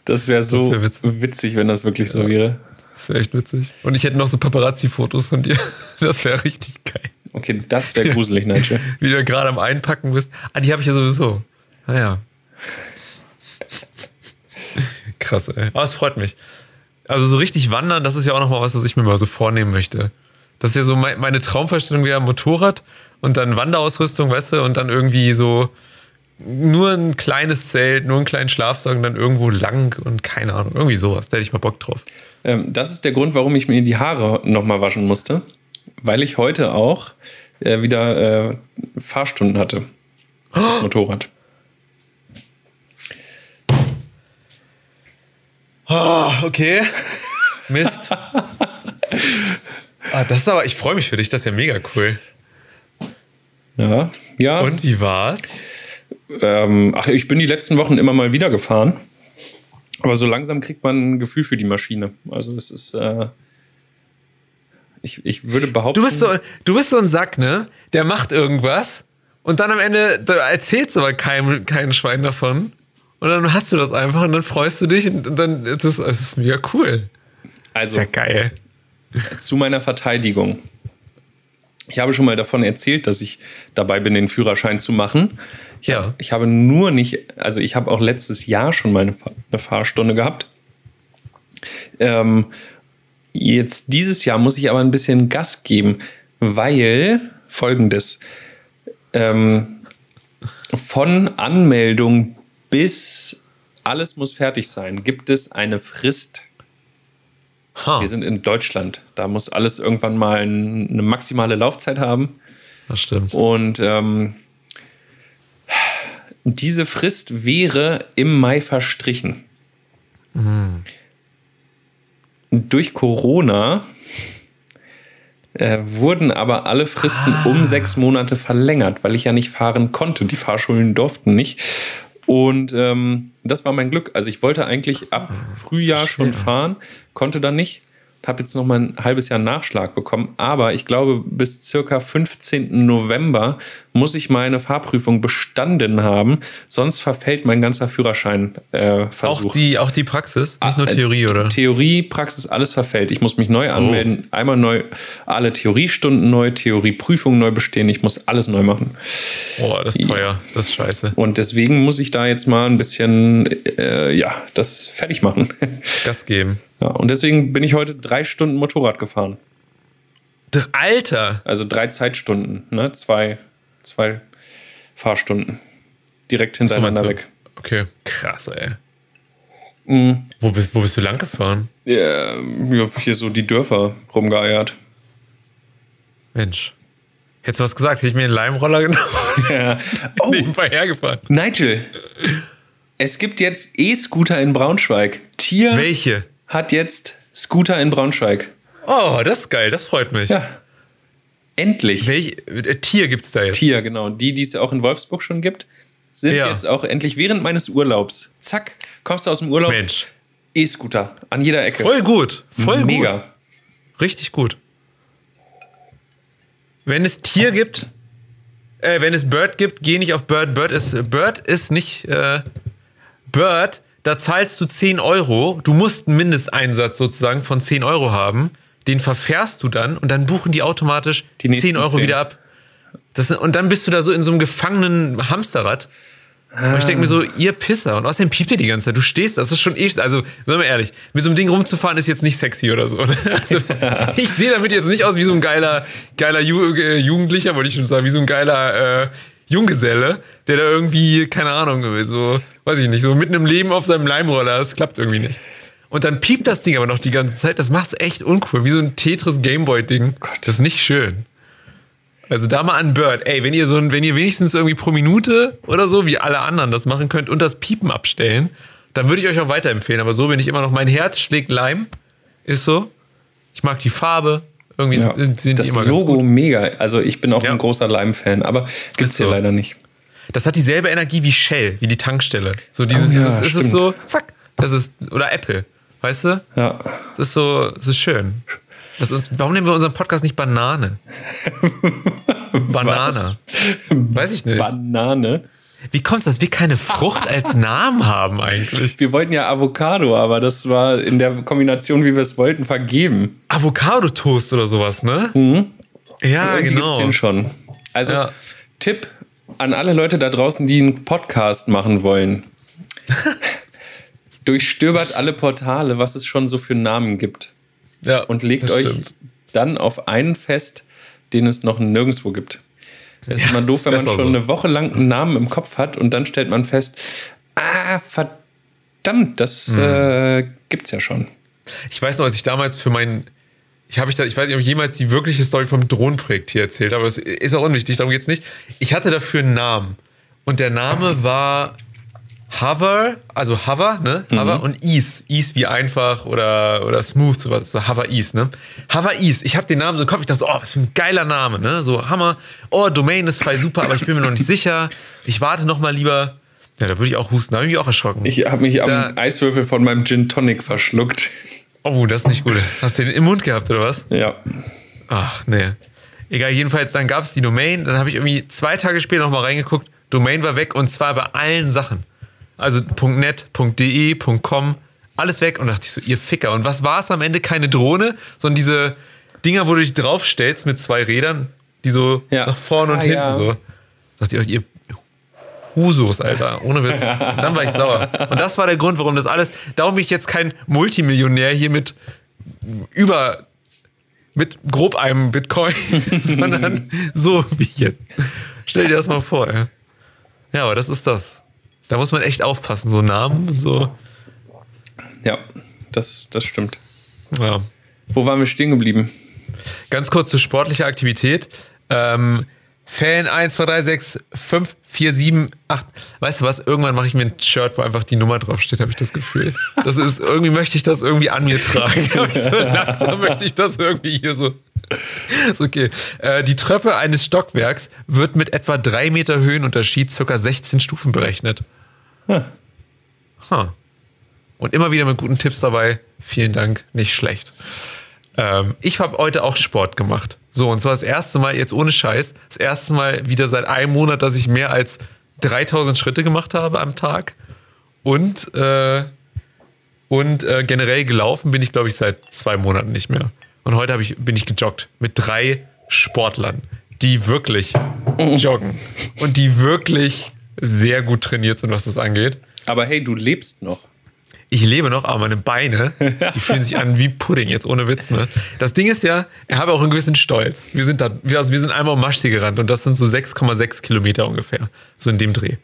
Das wäre so Das wär witzig. witzig, wenn das wirklich so wäre. Das wäre echt witzig. Und ich hätte noch so Paparazzi-Fotos von dir. Das wäre richtig geil. Okay, das wäre gruselig, Nigel. (laughs) Wie du gerade am Einpacken bist. Ah, die habe ich ja sowieso. Naja. Krass, ey. Aber es freut mich. Also so richtig wandern, das ist ja auch nochmal was, was ich mir mal so vornehmen möchte. Das ist ja so mein, meine Traumvorstellung wäre Motorrad und dann Wanderausrüstung, weißt du, und dann irgendwie so nur ein kleines Zelt, nur einen kleinen Schlafsack und dann irgendwo lang und keine Ahnung, irgendwie sowas. Da hätte ich mal Bock drauf. Ähm, das ist der Grund, warum ich mir die Haare nochmal waschen musste. Weil ich heute auch äh, wieder äh, Fahrstunden hatte. Das Motorrad. Ah, okay. Mist. (laughs) ah, das ist aber, ich freue mich für dich, das ist ja mega cool. Ja, ja. Und wie war's? Ähm, ach, ich bin die letzten Wochen immer mal wieder gefahren. Aber so langsam kriegt man ein Gefühl für die Maschine. Also es ist. Äh, ich, ich würde behaupten. Du bist, so, du bist so ein Sack, ne? Der macht irgendwas und dann am Ende da erzählst du aber keinem, kein Schwein davon. Und dann hast du das einfach und dann freust du dich und, dann ist es es ist mega cool. also, Ist ja geil. zu meiner Verteidigung. Ich habe schon mal davon erzählt, dass ich dabei bin, den Führerschein zu machen. Ich, Ja. ich habe nur nicht, also ich habe auch letztes Jahr schon mal eine, eine Fahrstunde gehabt. Ähm, jetzt dieses Jahr muss ich aber ein bisschen Gas geben, weil folgendes: ähm, von Anmeldung bis alles muss fertig sein, gibt es eine Frist. Ha, Wir sind in Deutschland. Da muss alles irgendwann mal ein- eine maximale Laufzeit haben. das stimmt. Und ähm, diese Frist wäre im Mai verstrichen. Durch Corona äh, wurden aber alle Fristen um sechs Monate verlängert, weil ich ja nicht fahren konnte. Die Fahrschulen durften nicht. Und ähm, das war mein Glück. Also ich wollte eigentlich ab Frühjahr schon fahren, konnte dann nicht. Habe jetzt noch mal ein halbes Jahr Nachschlag bekommen. Aber ich glaube, bis circa 15. November muss ich meine Fahrprüfung bestanden haben. Sonst verfällt mein ganzer Führerschein äh, Versuch. Auch die, auch die Praxis, nicht nur Ah, äh, Theorie, oder? Theorie, Praxis, alles verfällt. Ich muss mich neu Oh. anmelden, einmal neu, alle Theoriestunden neu, Theorieprüfungen neu bestehen. Ich muss alles neu machen. Boah, das ist teuer. Das ist scheiße. Und deswegen muss ich da jetzt mal ein bisschen, äh, ja, das fertig machen. Gas geben. Ja, und deswegen bin ich heute drei Stunden Motorrad gefahren. Alter! Also drei Zeitstunden, ne? Zwei, zwei Fahrstunden. Direkt hintereinander weg. Okay, krass, ey. Mhm. Wo, bist, wo bist du lang gefahren? Ja, hier so die Dörfer rumgeeiert. Mensch. Hättest du was gesagt? Hätte ich mir einen Leimroller genommen (laughs) Ja. Oh, (laughs) nebenbei hergefahren. Nigel, es gibt jetzt E-Scooter in Braunschweig. Tier Welche? Hat jetzt Scooter in Braunschweig. Oh, das ist geil, das freut mich. Ja. Endlich. Welch äh, Tier gibt's da jetzt? Tier, genau. Die, die es auch in Wolfsburg schon gibt, sind Ja. jetzt auch endlich während meines Urlaubs. Zack, kommst du aus dem Urlaub. Mensch. E-Scooter an jeder Ecke. Voll gut. Voll Mega. gut. Richtig gut. Wenn es Tier gibt, äh, wenn es Bird gibt, geh nicht auf Bird. Bird ist, Bird ist nicht. Äh, Bird, da zahlst du 10 Euro. Du musst einen Mindesteinsatz sozusagen von 10 Euro haben. Den verfährst du dann und dann buchen die automatisch Die nächsten 10 Euro 10. wieder ab. Das, und dann bist du da so in so einem gefangenen Hamsterrad. Und ich denke mir so, ihr Pisser. Und außerdem piept ihr die ganze Zeit. Du stehst, das ist schon eh, also, sagen wir ehrlich, mit so einem Ding rumzufahren ist jetzt nicht sexy oder so. (laughs) Also, ich sehe damit jetzt nicht aus wie so ein geiler, geiler Ju äh, Jugendlicher, wollte ich schon sagen, wie so ein geiler äh, Junggeselle, der da irgendwie, keine Ahnung, so, weiß ich nicht, so mitten im Leben auf seinem Leimroller, das klappt irgendwie nicht. Und dann piept das Ding aber noch die ganze Zeit. Das macht's echt uncool, wie so ein Tetris Gameboy-Ding. Das ist nicht schön. Also da mal an Bird. Ey, wenn ihr so ein, wenn ihr wenigstens irgendwie pro Minute oder so, wie alle anderen das machen könnt und das Piepen abstellen, dann würde ich euch auch weiterempfehlen. Aber so bin ich immer noch. Mein Herz schlägt Leim. Ist so. Ich mag die Farbe. Irgendwie Ja. sind, das die immer Logo mega. Also ich bin auch Ja. ein großer Lime-Fan, aber gibt's Ist hier so. leider nicht. Das hat dieselbe Energie wie Shell, wie die Tankstelle. So dieses, Oh ja, dieses ist es so, zack. Das ist, oder Apple. Weißt du? Ja. Das ist so, das ist schön. Das uns, warum nennen wir unseren Podcast nicht Banane? (laughs) Banane. Weiß ich nicht. Banane. Wie kommt es, dass wir keine Frucht als Namen haben eigentlich? Wir wollten ja Avocado, aber das war in der Kombination, wie wir es wollten, vergeben. Avocado-Toast oder sowas, ne? Ja, Irgendwie genau. gibt's den schon. Also Ja. Tipp an alle Leute da draußen, die einen Podcast machen wollen. (laughs) Durchstöbert alle Portale, was es schon so für Namen gibt. Ja, Und legt euch stimmt. dann auf einen fest, den es noch nirgendwo gibt. Es ist Ja, immer doof, ist wenn man schon so. eine Woche lang einen Namen im Kopf hat und dann stellt man fest, ah, verdammt, das Hm. äh, gibt's ja schon. Ich weiß noch, als ich damals für meinen. Ich, ich, da, ich weiß nicht, ob ich jemals die wirkliche Story vom Drohnenprojekt hier erzählt habe, aber es ist auch unwichtig, darum geht's nicht. Ich hatte dafür einen Namen. Und der Name war Hover, also Hover, ne? Hover und Ease. Ease wie einfach oder, oder smooth, sowas. So Hover Ease, ne? Hover Ease. Ich habe den Namen so im Kopf, ich dachte so, oh, was für ein geiler Name, ne? So Hammer. Oh, Domain ist frei, super, aber ich bin mir noch nicht sicher. Ich warte noch mal lieber. Ja, da würde ich auch husten, da habe ich mich auch erschrocken. Ich habe mich Da- am Eiswürfel von meinem Gin Tonic verschluckt. oh, das ist nicht gut. Hast du den im Mund gehabt, oder was? Ja. Ach, nee. Egal, jedenfalls, dann gab es die Domain. Dann habe ich irgendwie zwei Tage später nochmal reingeguckt. Domain war weg und zwar bei allen Sachen. Also .net, .de, .com, alles weg. Und dachte ich so, ihr Ficker. Und was war es am Ende? Keine Drohne, sondern diese Dinger, wo du dich draufstellst mit zwei Rädern, die so Ja. nach vorne und Ah, hinten ja. so. Da dachte ich euch, ihr Husos, Alter. Ohne Witz. Und (laughs) dann war ich sauer. Und das war der Grund, warum das alles. Darum bin ich jetzt kein Multimillionär hier mit über mit grob einem Bitcoin, (laughs) sondern (laughs) so wie jetzt. Stell dir das mal vor, ja. Ja, aber das ist das. Da muss man echt aufpassen, so Namen und so. Ja, das, das stimmt. Ja. Wo waren wir stehen geblieben? Ganz kurz zur sportlichen Aktivität. Ähm, Fan 1, 2, 3, 6, 5, 4, 7, 8. Weißt du was? Irgendwann mache ich mir ein Shirt, wo einfach die Nummer draufsteht, habe ich das Gefühl. Das ist, irgendwie möchte ich das irgendwie an mir tragen. (laughs) So langsam möchte ich das irgendwie hier so. Ist okay. Äh, die Treppe eines Stockwerks wird mit etwa 3 Meter Höhenunterschied circa 16 Stufen berechnet. Huh. Und immer wieder mit guten Tipps dabei. Vielen Dank, nicht schlecht. Ähm, ich habe heute auch Sport gemacht. So, und zwar das erste Mal, jetzt ohne Scheiß, das erste Mal wieder seit einem Monat, dass ich mehr als 3000 Schritte gemacht habe am Tag. Und, äh, und äh, generell gelaufen bin ich, glaube ich, seit zwei Monaten nicht mehr. Und heute ich, bin ich gejoggt mit drei Sportlern, die wirklich joggen und die wirklich sehr gut trainiert sind, was das angeht. Aber hey, du lebst noch. Ich lebe noch, aber meine Beine, die fühlen sich an wie Pudding, jetzt ohne Witz. Ne? Das Ding ist ja, ich habe auch einen gewissen Stolz. Wir sind, da, wir, also wir sind einmal um Maschsee gerannt und das sind so 6,6 Kilometer ungefähr. So in dem Dreh.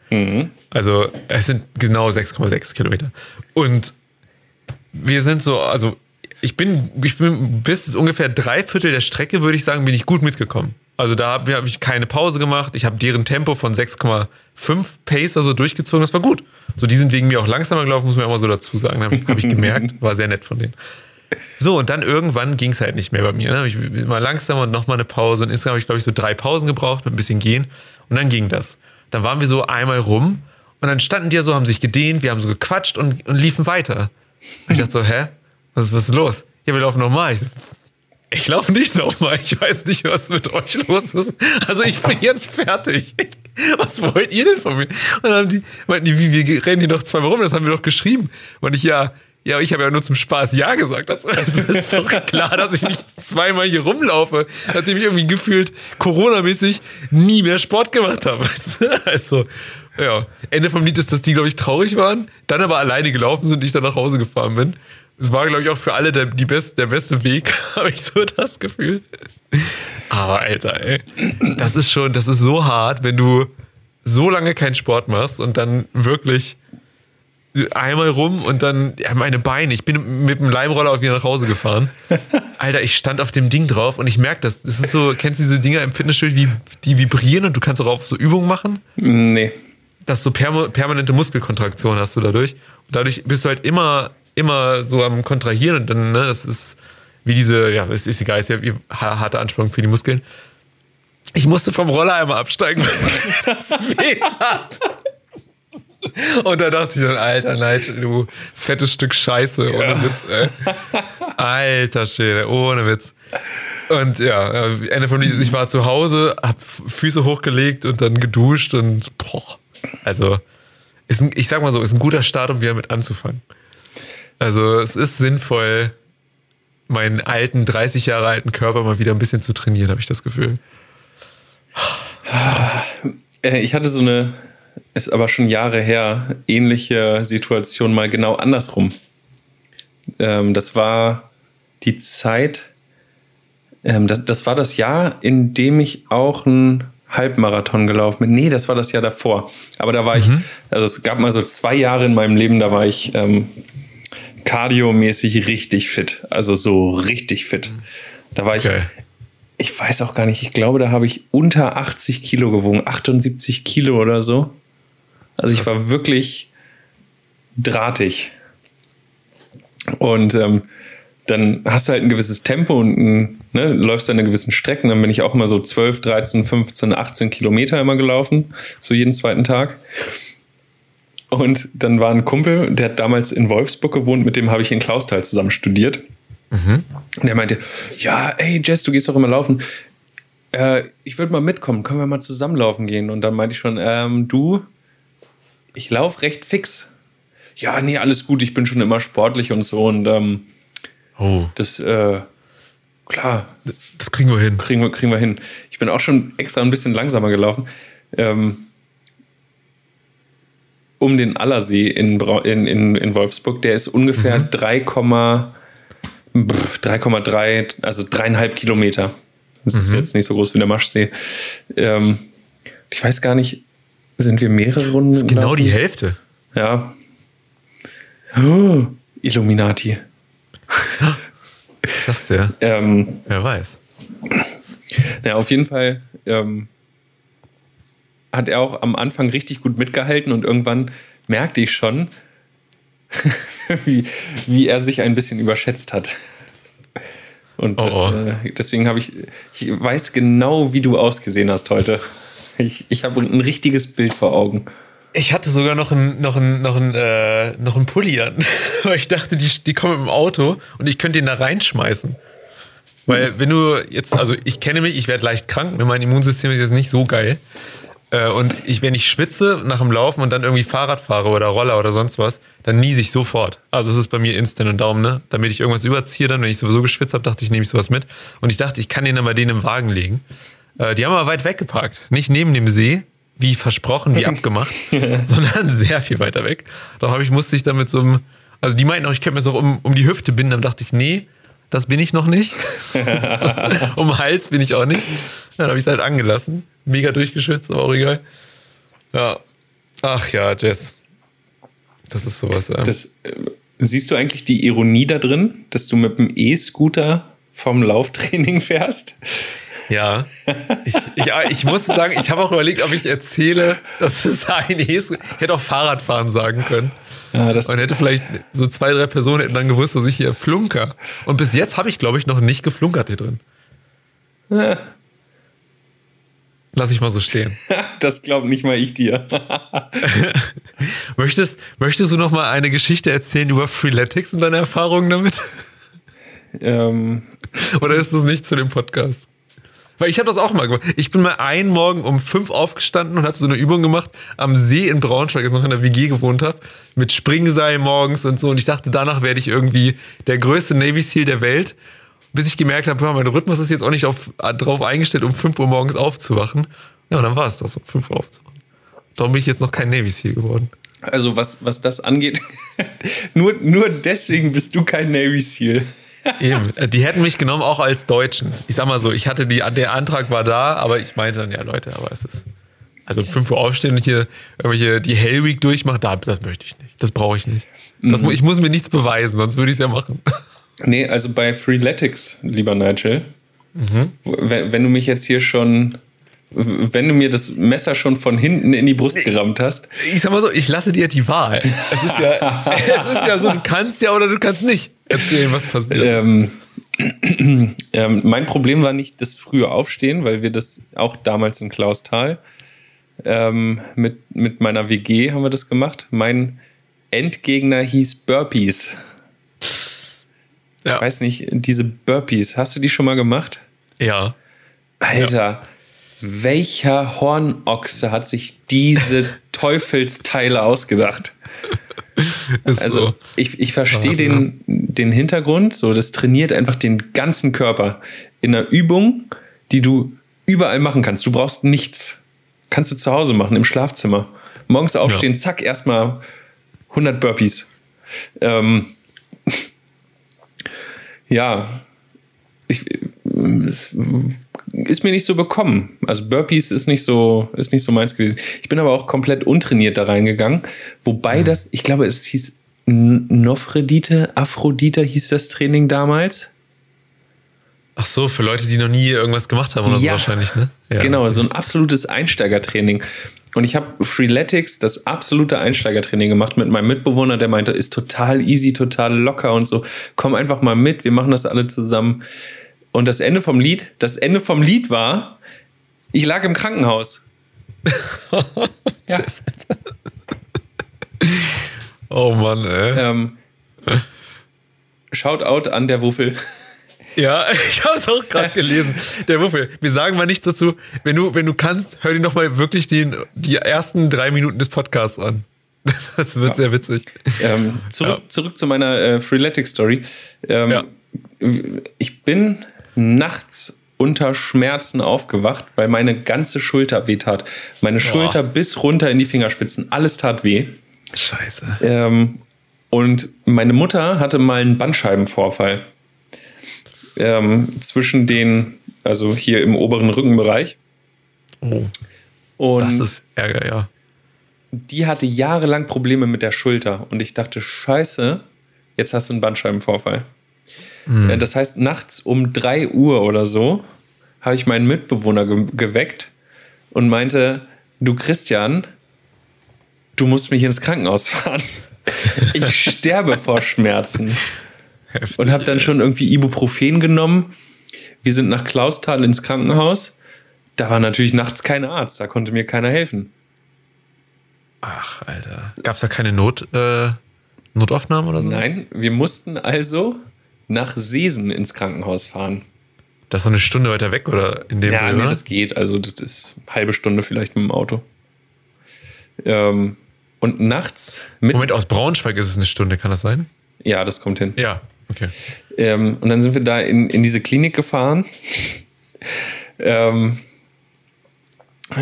Also es sind genau 6,6 Kilometer. Und wir sind so, also ich bin, ich bin bis ungefähr drei Viertel der Strecke, würde ich sagen, bin ich gut mitgekommen. Also da habe hab ich keine Pause gemacht. Ich habe deren Tempo von 6,5 Pace oder so durchgezogen. Das war gut. So, die sind wegen mir auch langsamer gelaufen, muss man auch mal so dazu sagen. Habe ich, hab ich gemerkt. (laughs) War sehr nett von denen. So, und dann irgendwann ging es halt nicht mehr bei mir. Ne? Ich immer langsamer und nochmal eine Pause. Und insgesamt habe ich, glaube ich, so drei Pausen gebraucht mit ein bisschen gehen. Und dann ging das. Dann waren wir so einmal rum und dann standen die ja so, haben sich gedehnt, wir haben so gequatscht und, und liefen weiter. Und ich dachte so, hä? Was, was ist los? Ja, wir laufen nochmal. Ich, so, ich laufe nicht nochmal. Ich weiß nicht, was mit euch los ist. Also ich bin jetzt fertig. (laughs) Was wollt ihr denn von mir? Und dann haben die, meinten die, wie, wir rennen hier noch zweimal rum, das haben wir doch geschrieben. Und ich, ja, ja, ich habe ja nur zum Spaß Ja gesagt. Also es ist doch klar, dass ich nicht zweimal hier rumlaufe, nachdem ich irgendwie gefühlt Corona-mäßig nie mehr Sport gemacht habe. (laughs) Also, Ja, Ende vom Lied ist, dass die, glaube ich, traurig waren, dann aber alleine gelaufen sind und ich dann nach Hause gefahren bin. Es war, glaube ich, auch für alle der, die best, der beste Weg, (laughs) habe ich so das Gefühl. Aber Alter, ey, das ist schon, das ist so hart, wenn du so lange keinen Sport machst und dann wirklich einmal rum und dann ja, meine Beine. Ich bin mit dem Leimroller auch wieder nach Hause gefahren. Alter, ich stand auf dem Ding drauf und ich merke das. Das ist so, kennst du diese Dinger im Fitnessstudio, wie die vibrieren und du kannst darauf so Übungen machen? Nee. Dass du perma permanente Muskelkontraktion hast du dadurch. Und dadurch bist du halt immer, immer so am Kontrahieren und dann, ne, das ist wie diese, ja, es ist egal, ist ja wie harte Anspannung für die Muskeln. Ich musste vom Roller einmal absteigen, (laughs) weil das weh tat. Und da dachte ich dann, Alter, Nigel, du fettes Stück Scheiße, ohne Witz, ey. Alter Schäde, ohne Witz. Und ja, Ende vom Lied, ich war zu Hause, hab Füße hochgelegt und dann geduscht und boah. Also, ist ein, ich sag mal so, ist ein guter Start, um wieder mit anzufangen. Also, es ist sinnvoll, meinen alten, 30 Jahre alten Körper mal wieder ein bisschen zu trainieren, habe ich das Gefühl. Äh, Ich hatte so eine, ist aber schon Jahre her, ähnliche Situation mal genau andersrum. Ähm, das war die Zeit, ähm, das, das war das Jahr, in dem ich auch einen Halbmarathon gelaufen bin. Nee, das war das Jahr davor. Aber da war ich, also es gab mal so zwei Jahre in meinem Leben, da war ich ähm, kardiomäßig richtig fit. Also so richtig fit. Da war ich, Geil. ich weiß auch gar nicht, ich glaube, da habe ich unter 80 Kilo gewogen, 78 Kilo oder so. Also ich war wirklich drahtig. Und ähm, dann hast du halt ein gewisses Tempo und ein, ne, läufst dann eine gewissen Strecken. Dann bin ich auch immer so 12, 13, 15, 18 Kilometer immer gelaufen, so jeden zweiten Tag. Und dann war ein Kumpel, der hat damals in Wolfsburg gewohnt, mit dem habe ich in Klausthal zusammen studiert. Und er meinte, ja, ey Jess, du gehst doch immer laufen. Äh, ich würde mal mitkommen, können wir mal zusammen laufen gehen? Und dann meinte ich schon, ähm, du, ich laufe recht fix. Ja, nee, alles gut, ich bin schon immer sportlich und so. Und ähm, Oh, das, äh, klar, das kriegen wir hin. kriegen wir, kriegen wir hin. Ich bin auch schon extra ein bisschen langsamer gelaufen. Ähm, um den Allersee in, in, in, in Wolfsburg, der ist ungefähr 3, 3,3, also dreieinhalb Kilometer. Das ist jetzt nicht so groß wie der Maschsee. Ähm, ich weiß gar nicht, sind wir mehrere Runden? Genau gelaufen? die Hälfte. Ja. Oh, (gasps) Illuminati. Was sagst du ja? Ähm, Wer weiß. Ja, auf jeden Fall ähm, hat er auch am Anfang richtig gut mitgehalten und irgendwann merkte ich schon, (laughs) wie, wie er sich ein bisschen überschätzt hat. Und das, Oh, oh. Äh, deswegen habe ich, ich weiß genau, wie du ausgesehen hast heute. Ich, ich habe ein richtiges Bild vor Augen. Ich hatte sogar noch einen noch ein, noch ein, äh, noch ein Pulli an, (laughs) weil ich dachte, die, die kommen mit dem Auto und ich könnte den da reinschmeißen. Weil wenn du jetzt, also ich kenne mich, ich werde leicht krank, mein Immunsystem ist jetzt nicht so geil. Äh, Und ich, wenn ich schwitze nach dem Laufen und dann irgendwie Fahrrad fahre oder Roller oder sonst was, dann niese ich sofort. Also es ist bei mir instant und Daumen, ne? Damit ich irgendwas überziehe, dann, wenn ich sowieso geschwitzt habe, dachte ich, nehme ich sowas mit. Und ich dachte, ich kann den dann bei denen im Wagen legen. Äh, Die haben aber weit weggeparkt. Nicht neben dem See, wie versprochen, wie (laughs) abgemacht, sondern sehr viel weiter weg. Da habe ich, musste ich dann mit so einem, also die meinten auch, ich könnte mir so um, um die Hüfte binden, dann dachte ich, nee, das bin ich noch nicht. (laughs) (laughs) um den Hals bin ich auch nicht. Dann habe ich es halt angelassen. Mega durchgeschützt, aber auch egal. Ja. Ach ja, Jess. Das ist sowas. Ähm. Das, äh, siehst du eigentlich die Ironie da drin, dass du mit dem E-Scooter vom Lauftraining fährst? Ja. Ich, ich, ich muss sagen, ich habe auch überlegt, ob ich erzähle, dass es ein e Ich hätte auch Fahrradfahren sagen können. Ja, das, Und hätte vielleicht so zwei, drei Personen hätten dann gewusst, dass ich hier flunker. Und bis jetzt habe ich, glaube ich, noch nicht geflunkert hier drin. Ja. Lass ich mal so stehen. (laughs) das glaubt nicht mal ich dir. (laughs) Möchtest, möchtest du noch mal eine Geschichte erzählen über Freeletics und deine Erfahrungen damit? ähm, Oder ist das nicht zu dem Podcast? Weil ich habe das auch mal gemacht. Ich bin mal einen Morgen um fünf aufgestanden und habe so eine Übung gemacht am See in Braunschweig, als ich noch in der WG gewohnt habe, mit Springseil morgens und so. Und ich dachte, danach werde ich irgendwie der größte Navy SEAL der Welt, bis ich gemerkt habe, mein Rhythmus ist jetzt auch nicht auf, darauf eingestellt, um 5 Uhr morgens aufzuwachen. Ja, und dann war es das, um 5 Uhr aufzuwachen. Darum bin ich jetzt noch kein Navy Seal geworden. Also was, was das angeht, (laughs) nur, nur deswegen bist du kein Navy SEAL. (laughs) Eben. Äh, Die hätten mich genommen auch als Deutschen. Ich sag mal so, ich hatte die, der Antrag war da, aber ich meinte dann, ja Leute, aber es ist. Also um 5 Uhr aufstehen und hier irgendwelche die Hell Week durchmachen, da, das möchte ich nicht. Das brauche ich nicht. Das, mu- Ich muss mir nichts beweisen, sonst würde ich es ja machen. (laughs) Nee, also bei Freeletics, lieber Nigel, wenn, wenn du mich jetzt hier schon, wenn du mir das Messer schon von hinten in die Brust gerammt hast, Ich sag mal so, ich lasse dir die Wahl. Es ist ja, (laughs) es ist ja so, du kannst ja oder du kannst nicht erzählen, was passiert. ähm, (clears throat) ähm, mein Problem war nicht das frühe Aufstehen, weil wir das auch damals in Klausthal ähm, mit, mit meiner WG haben wir das gemacht. Mein Endgegner hieß Burpees. Ja. Ich weiß nicht, diese Burpees, hast du die schon mal gemacht? Ja. Alter, welcher Hornochse hat sich diese (laughs) Teufelsteile ausgedacht? Ist Also so. ich, ich verstehe Ja. den, den Hintergrund, so das trainiert einfach den ganzen Körper in einer Übung, die du überall machen kannst. Du brauchst nichts. Kannst du zu Hause machen, im Schlafzimmer. Morgens aufstehen, zack, erstmal 100 Burpees. Ähm, ja, ich, es ist mir nicht so bekommen. Also Burpees ist nicht so, ist nicht so meins gewesen. Ich bin aber auch komplett untrainiert da reingegangen. Wobei das, ich glaube, es hieß N- Nophredite, Aphrodite hieß das Training damals. Ach so, für Leute, die noch nie irgendwas gemacht haben oder so Ja. wahrscheinlich, ne? Ja. Genau, so ein absolutes Einsteigertraining. Und ich habe Freeletics, das absolute Einsteigertraining gemacht mit meinem Mitbewohner, der meinte, ist total easy, total locker und so. Komm einfach mal mit, wir machen das alle zusammen. Und das Ende vom Lied, das Ende vom Lied war, ich lag im Krankenhaus. (laughs) ja. Oh Mann, ey. ähm, Shoutout an der Wuffel. Ja, (laughs) ich habe es auch gerade gelesen. Der Wuffel, wir sagen mal nichts dazu. Wenn du, wenn du kannst, hör dir noch mal wirklich den, die ersten drei Minuten des Podcasts an. (laughs) Das wird sehr witzig. Ähm, (laughs) zurück, Ja. zurück zu meiner äh, Freeletics-Story. Ähm, Ja. Ich bin nachts unter Schmerzen aufgewacht, weil meine ganze Schulter weh tat. Meine Schulter bis runter in die Fingerspitzen. Alles tat weh. Scheiße. Ähm, und meine Mutter hatte mal einen Bandscheibenvorfall. Ähm, zwischen den, also hier im oberen Rückenbereich. Oh, Und das ist Ärger, ja. die hatte jahrelang Probleme mit der Schulter und ich dachte, scheiße, jetzt hast du einen Bandscheibenvorfall. Äh, Das heißt, nachts um 3 Uhr oder so habe ich meinen Mitbewohner ge geweckt und meinte, du Christian, du musst mich ins Krankenhaus (laughs) fahren. Ich sterbe vor Schmerzen. Heftig, Und habe dann schon irgendwie Ibuprofen genommen. Wir sind nach Klausthal ins Krankenhaus. Da war natürlich nachts kein Arzt, da konnte mir keiner helfen. Ach, Alter. Gab es da keine Not, äh, Notaufnahmen oder so? Nein, wir mussten also nach Seesen ins Krankenhaus fahren. Das ist so eine Stunde weiter weg oder in dem Ja, Dreh, nee, das geht. Also, das ist eine halbe Stunde vielleicht mit dem Auto. Ähm, und nachts mit. Moment, aus Braunschweig ist es eine Stunde, kann das sein? Ja, das kommt hin. Ja, okay. Ähm, und dann sind wir da in, in diese Klinik gefahren. ähm,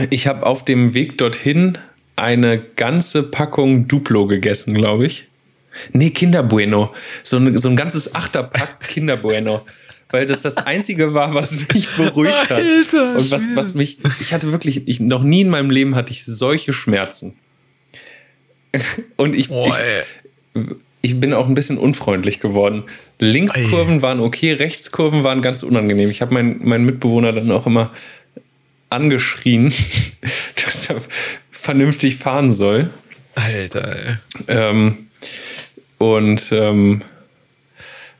ich habe auf dem Weg dorthin eine ganze Packung Duplo gegessen, glaube ich. Nee, Kinder Bueno. So ein, so ein ganzes Achterpack (laughs) Kinder Bueno. Weil das das Einzige war, was mich beruhigt hat. Alter, Und was, was mich, ich hatte wirklich, ich, noch nie in meinem Leben hatte ich solche Schmerzen. (laughs) Und ich, Boah, ich. Ich bin auch ein bisschen unfreundlich geworden. Linkskurven waren okay, Rechtskurven waren ganz unangenehm. Ich habe meinen meinen Mitbewohner dann auch immer angeschrien, (laughs) dass er vernünftig fahren soll. Alter, ey. Ähm, und ähm,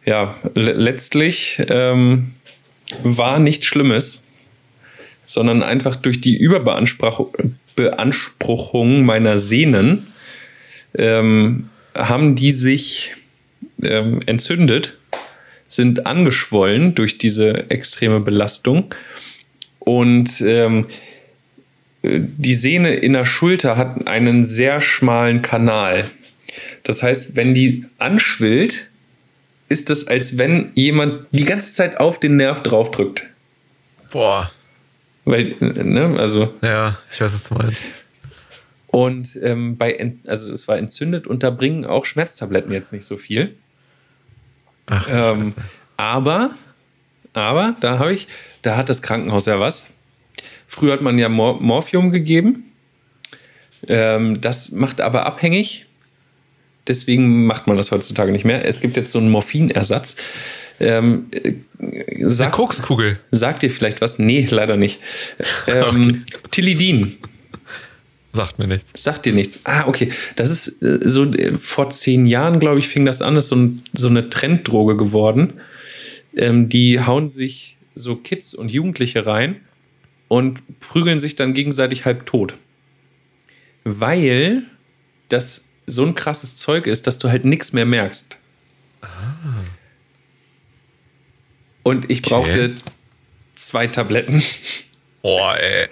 ja, le letztlich ähm, war nichts Schlimmes, sondern einfach durch die Überbeanspruchung Beanspruchung meiner Sehnen ähm, haben die sich ähm, entzündet, sind angeschwollen durch diese extreme Belastung und ähm, die Sehne in der Schulter hat einen sehr schmalen Kanal. Das heißt, wenn die anschwillt, ist das, als wenn jemand die ganze Zeit auf den Nerv draufdrückt. Boah. Weil, ne, also, Ja, ich weiß, was du meinst. Und ähm, bei, also es war entzündet und da bringen auch Schmerztabletten jetzt nicht so viel. Ach, Ähm, aber, aber, da habe ich, da hat das Krankenhaus ja was. Früher hat man ja Mor Morphium gegeben. Ähm, das macht aber abhängig. Deswegen macht man das heutzutage nicht mehr. Es gibt jetzt so einen Morphinersatz. Ähm, äh, eine sag, Kokskugel. sagt dir vielleicht was? Nee, leider nicht. (laughs) Ähm, Tilidin. Sagt mir nichts. Sagt dir nichts. Ah, okay. Das ist äh, so äh, vor zehn Jahren, glaube ich, fing das an. Das ist so, ein, so eine Trenddroge geworden. Ähm, die hauen sich so Kids und Jugendliche rein und prügeln sich dann gegenseitig halb tot. Weil das so ein krasses Zeug ist, dass du halt nichts mehr merkst. Und ich brauchte zwei Tabletten. Boah, ey.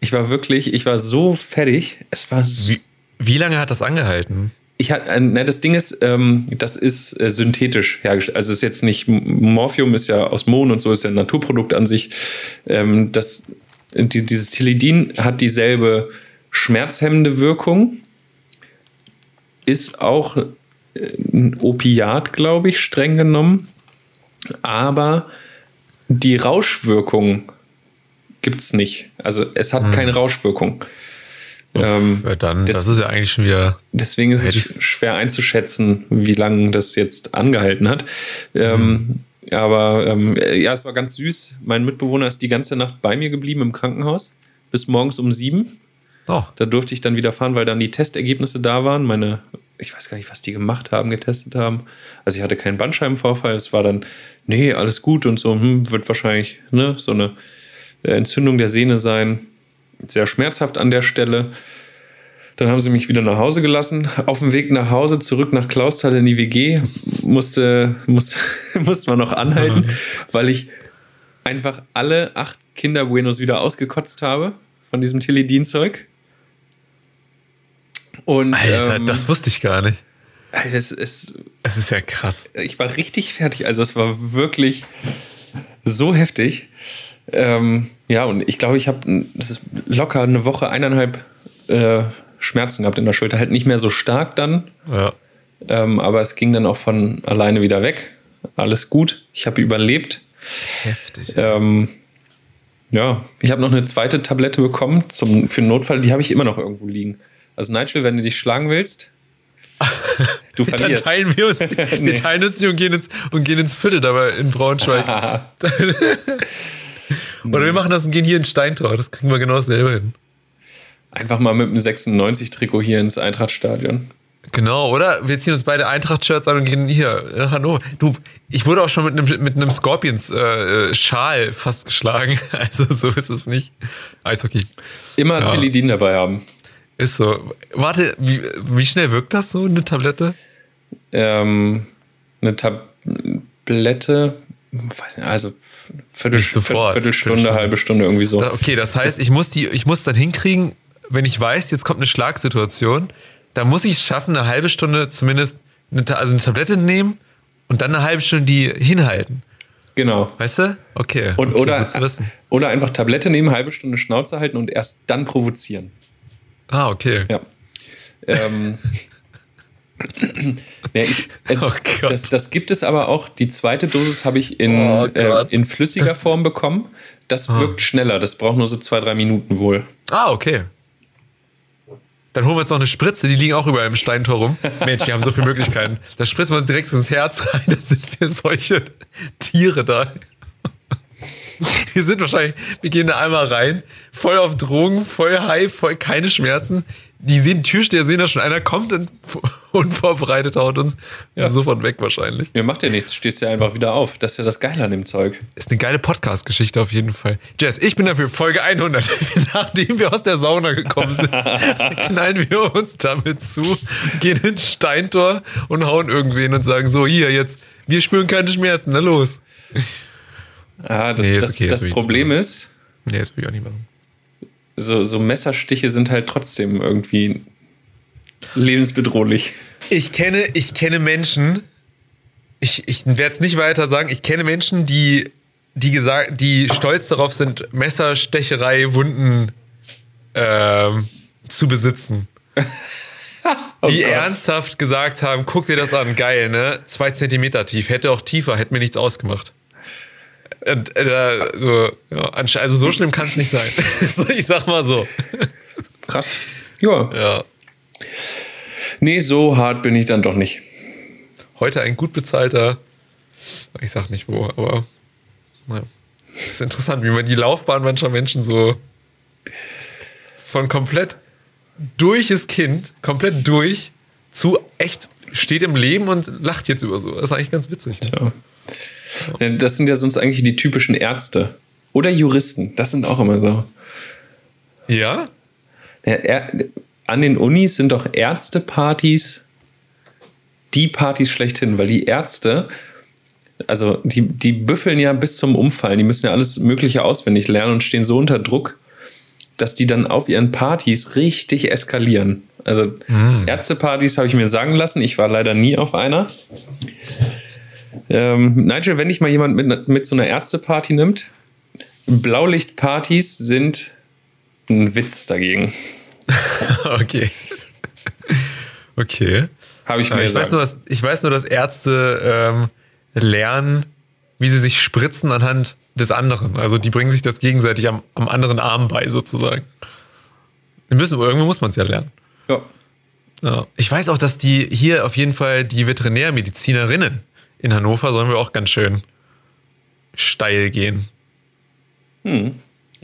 Ich war wirklich, ich war so fertig. Es war so Wie, wie lange hat das angehalten? Ich hatte, äh, ne, das Ding ist, ähm, das ist äh, synthetisch hergestellt. Also es ist jetzt nicht Morphium, ist ja aus Mohn und so, ist ja ein Naturprodukt an sich. Ähm, das, die, dieses Tilidin hat dieselbe schmerzhemmende Wirkung, ist auch äh, ein Opiat, glaube ich, streng genommen. Aber die Rauschwirkung gibt es nicht. Also es hat keine Rauschwirkung. Ähm, Ja, dann, das- das ist ja eigentlich schon wieder. Deswegen ist es schwer einzuschätzen, wie lange das jetzt angehalten hat. Ähm, aber ähm, äh, ja, es war ganz süß. Mein Mitbewohner ist die ganze Nacht bei mir geblieben im Krankenhaus bis morgens um sieben. Oh, Da durfte ich dann wieder fahren, weil dann die Testergebnisse da waren. Meine, ich weiß gar nicht, was die gemacht haben, getestet haben. Also ich hatte keinen Bandscheibenvorfall. Es war dann, nee, alles gut und so, hm, wird wahrscheinlich ne, so eine Entzündung der Sehne sein. Sehr schmerzhaft an der Stelle. Dann haben sie mich wieder nach Hause gelassen. Auf dem Weg nach Hause, zurück nach Klausthal in die WG, musste, musste, (laughs) musste man noch anhalten, (laughs) weil ich einfach alle acht Kinder-Buenos wieder ausgekotzt habe von diesem Tilidin-Zeug. Und Alter, ähm, das wusste ich gar nicht. Alter, es ist, Es ist ja krass. ich war richtig fertig. Also es war wirklich so heftig. Ähm, ja, und ich glaube, ich habe locker eine Woche, eineinhalb äh, Schmerzen gehabt in der Schulter. Halt nicht mehr so stark dann, Ja. ähm, aber es ging dann auch von alleine wieder weg. Alles gut. Ich habe überlebt. Heftig. Ähm, ja, ich habe noch eine zweite Tablette bekommen zum, für den Notfall. Die habe ich immer noch irgendwo liegen. Also Nigel, wenn du dich schlagen willst, (laughs) du Dann verlierst. teilen wir uns, (laughs) die, Nee. wir teilen uns die und gehen ins, und gehen ins Viertel dabei in Braunschweig. (laughs) Oder wir machen das und gehen hier ins Steintor. Das kriegen wir genau selber hin. Einfach mal mit dem 96-Trikot hier ins Eintrachtstadion. Genau, oder? Wir ziehen uns beide Eintracht-Shirts an und gehen hier nach Hannover. Du, ich wurde auch schon mit einem, mit einem Scorpions-Schal fast geschlagen. (laughs) Also so ist es nicht. Eishockey. Immer Ja. Tilidin dabei haben. Ist so. Warte, wie, wie schnell wirkt das so, eine Tablette? Ähm, eine Tablette, weiß nicht, also Viertel, sofort. Viertelstunde, Viertelstunde. halbe Stunde irgendwie so. Okay, das heißt, ich muss die, ich muss dann hinkriegen, wenn ich weiß, jetzt kommt eine Schlagsituation, dann muss ich es schaffen, eine halbe Stunde zumindest, eine, also eine Tablette nehmen und dann eine halbe Stunde die hinhalten. Genau. Weißt du? Okay. Und, okay, oder, oder einfach Tablette nehmen, halbe Stunde Schnauze halten und erst dann provozieren. Ah, okay. Ja. Ähm, (laughs) ja, ich, äh, Oh Gott. das, das gibt es aber auch. Die zweite Dosis habe ich in, Oh äh. Ah. in flüssiger Form bekommen. Das wirkt schneller. Das braucht nur so zwei, drei Minuten wohl. Ah, okay. Dann holen wir uns noch eine Spritze, die liegen auch überall im Steintor rum. Mensch, wir haben so viele Möglichkeiten. Da spritzen wir uns direkt ins Herz (laughs) rein, dann sind wir solche Tiere da. Wir sind wahrscheinlich, wir gehen da einmal rein, voll auf Drogen, voll high, voll keine Schmerzen. Die sehen, Türsteher sehen da schon, einer kommt und (laughs) unvorbereitet haut uns sofort weg wahrscheinlich. Mir macht ja nichts, stehst ja einfach wieder auf. Das ist ja das Geile an dem Zeug. Ist eine geile Podcast-Geschichte auf jeden Fall. Jess, ich bin dafür Folge 100. (laughs) Nachdem wir aus der Sauna gekommen sind, (laughs) knallen wir uns damit zu, gehen ins Steintor und hauen irgendwen und sagen: So, hier, jetzt, wir spüren keine Schmerzen, na los. Ah, das Nee, ist das, okay, das das Problem ist, Nee, das will ich auch nicht machen. So, so Messerstiche sind halt trotzdem irgendwie lebensbedrohlich. Ich kenne, ich kenne Menschen, ich, ich werde es nicht weiter sagen, ich kenne Menschen, die, die, gesagt, die stolz darauf sind, Messerstecherei, Wunden ähm, zu besitzen. (laughs) die Gott. ernsthaft gesagt haben, guck dir das an, geil, ne? Zwei Zentimeter tief, hätte auch tiefer, hätte mir nichts ausgemacht. Und, äh, so, ja, also so schlimm kann es nicht sein. (laughs) ich sag mal so. Krass. Ja. Ja. Nee, so hart bin ich dann doch nicht. Heute ein gut bezahlter, ich sag nicht wo, aber naja. Es ist interessant, wie man die Laufbahn mancher Menschen so von komplett durches Kind, komplett durch, zu echt steht im Leben und lacht jetzt über so. Das ist eigentlich ganz witzig. Ja. Ja, Das sind ja sonst eigentlich die typischen Ärzte. Oder Juristen. Das sind auch immer so. Ja? Ja, er, an den Unis sind doch Ärztepartys die Partys schlechthin, weil die Ärzte, also die, die büffeln ja bis zum Umfallen, die müssen ja alles Mögliche auswendig lernen und stehen so unter Druck, dass die dann auf ihren Partys richtig eskalieren. Also Ärztepartys habe ich mir sagen lassen, ich war leider nie auf einer. Ähm, Nigel, wenn dich mal jemand mit, mit so einer Ärzteparty nimmt, Blaulichtpartys sind ein Witz dagegen. (laughs) Okay. Okay. Habe ich mir ich, weiß nur, dass, ich weiß nur, dass Ärzte ähm, lernen, wie sie sich spritzen anhand des anderen. Also die bringen sich das gegenseitig am, am anderen Arm bei, sozusagen. Wir müssen, irgendwo muss man es ja lernen. Ja. Ja. Ich weiß auch, dass die hier auf jeden Fall die Veterinärmedizinerinnen in Hannover sollen wir auch ganz schön steil gehen. Also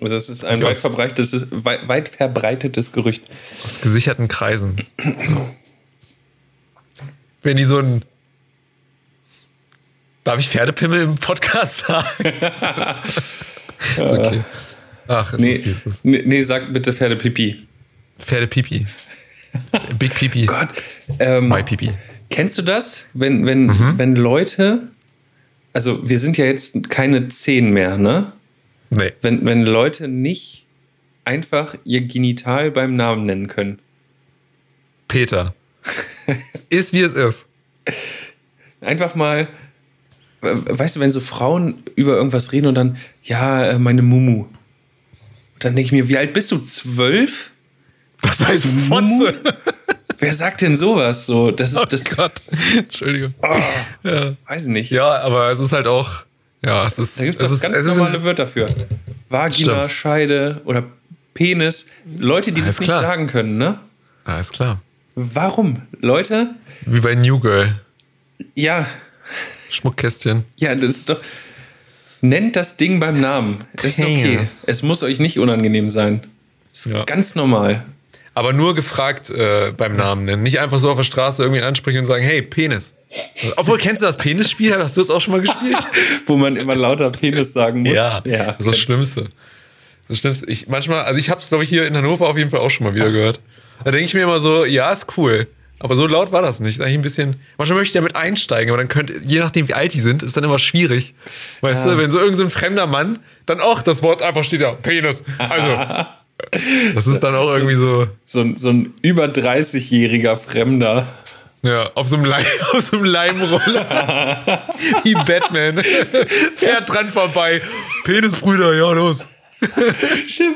das ist ein weit es- verbreitetes, weit, weit verbreitetes Gerücht. Aus gesicherten Kreisen. Wenn die so ein. Darf ich Pferdepimmel im Podcast sagen? (laughs) ist okay. Ach, es Nee, ist wie es ist. nee, nee, sag bitte Pferdepipi. Pferdepipi. Big Pipi. Gott. Ähm, My Pipi. Kennst du das? Wenn, wenn, Mhm. wenn Leute, also wir sind ja jetzt keine zehn mehr, ne? Nee. Wenn, wenn Leute nicht einfach ihr Genital beim Namen nennen können. Peter. (laughs) ist wie es ist. Einfach mal, äh, weißt du, wenn so Frauen über irgendwas reden und dann, ja, äh, meine Mumu. Dann denke ich mir, wie alt bist du? Zwölf? Das heißt Fotze. (laughs) Wer sagt denn sowas? So, das ist, Oh das, Gott. Entschuldigung. weiß ich nicht. Ja, aber es ist halt auch. Ja, es ist. Da gibt es ist, ganz ist normale Wörter für. Vagina, Stimmt. Scheide oder Penis. Leute, die Alles das nicht klar. sagen können, ne? Alles klar. Warum? Leute, Wie bei New Girl. ja, Schmuckkästchen. ja, das ist doch. Nennt das Ding beim Namen. Das ist okay. Es muss euch nicht unangenehm sein. Das ist Ja. ganz normal. Aber nur gefragt äh, beim Namen nennen. Nicht einfach so auf der Straße irgendwie ansprechen und sagen, hey, Penis. Obwohl, kennst du das Penisspiel? Hast du das auch schon mal gespielt? (laughs) Wo man immer lauter Penis sagen muss. ja. Das ist das Schlimmste. Das, ist das Schlimmste. Ich manchmal, also ich habe es, glaube ich, hier in Hannover auf jeden Fall auch schon mal wieder gehört. Da denke ich mir immer so, ja, ist cool. Aber so laut war das nicht. Ist eigentlich ein bisschen. Manchmal möchte ich damit einsteigen, aber dann könnte, je nachdem, wie alt die sind, ist dann immer schwierig. Weißt du, wenn so irgend so fremder Mann dann auch das Wort einfach steht da, Penis. Also. (laughs) Das ist dann auch irgendwie so. So, ein- so ein über 30-jähriger Fremder. Ja, auf so einem, Leim, (laughs) auf so einem Leimroller. (laughs) Wie Batman. Fährt dran vorbei. Penisbrüder, ja, los.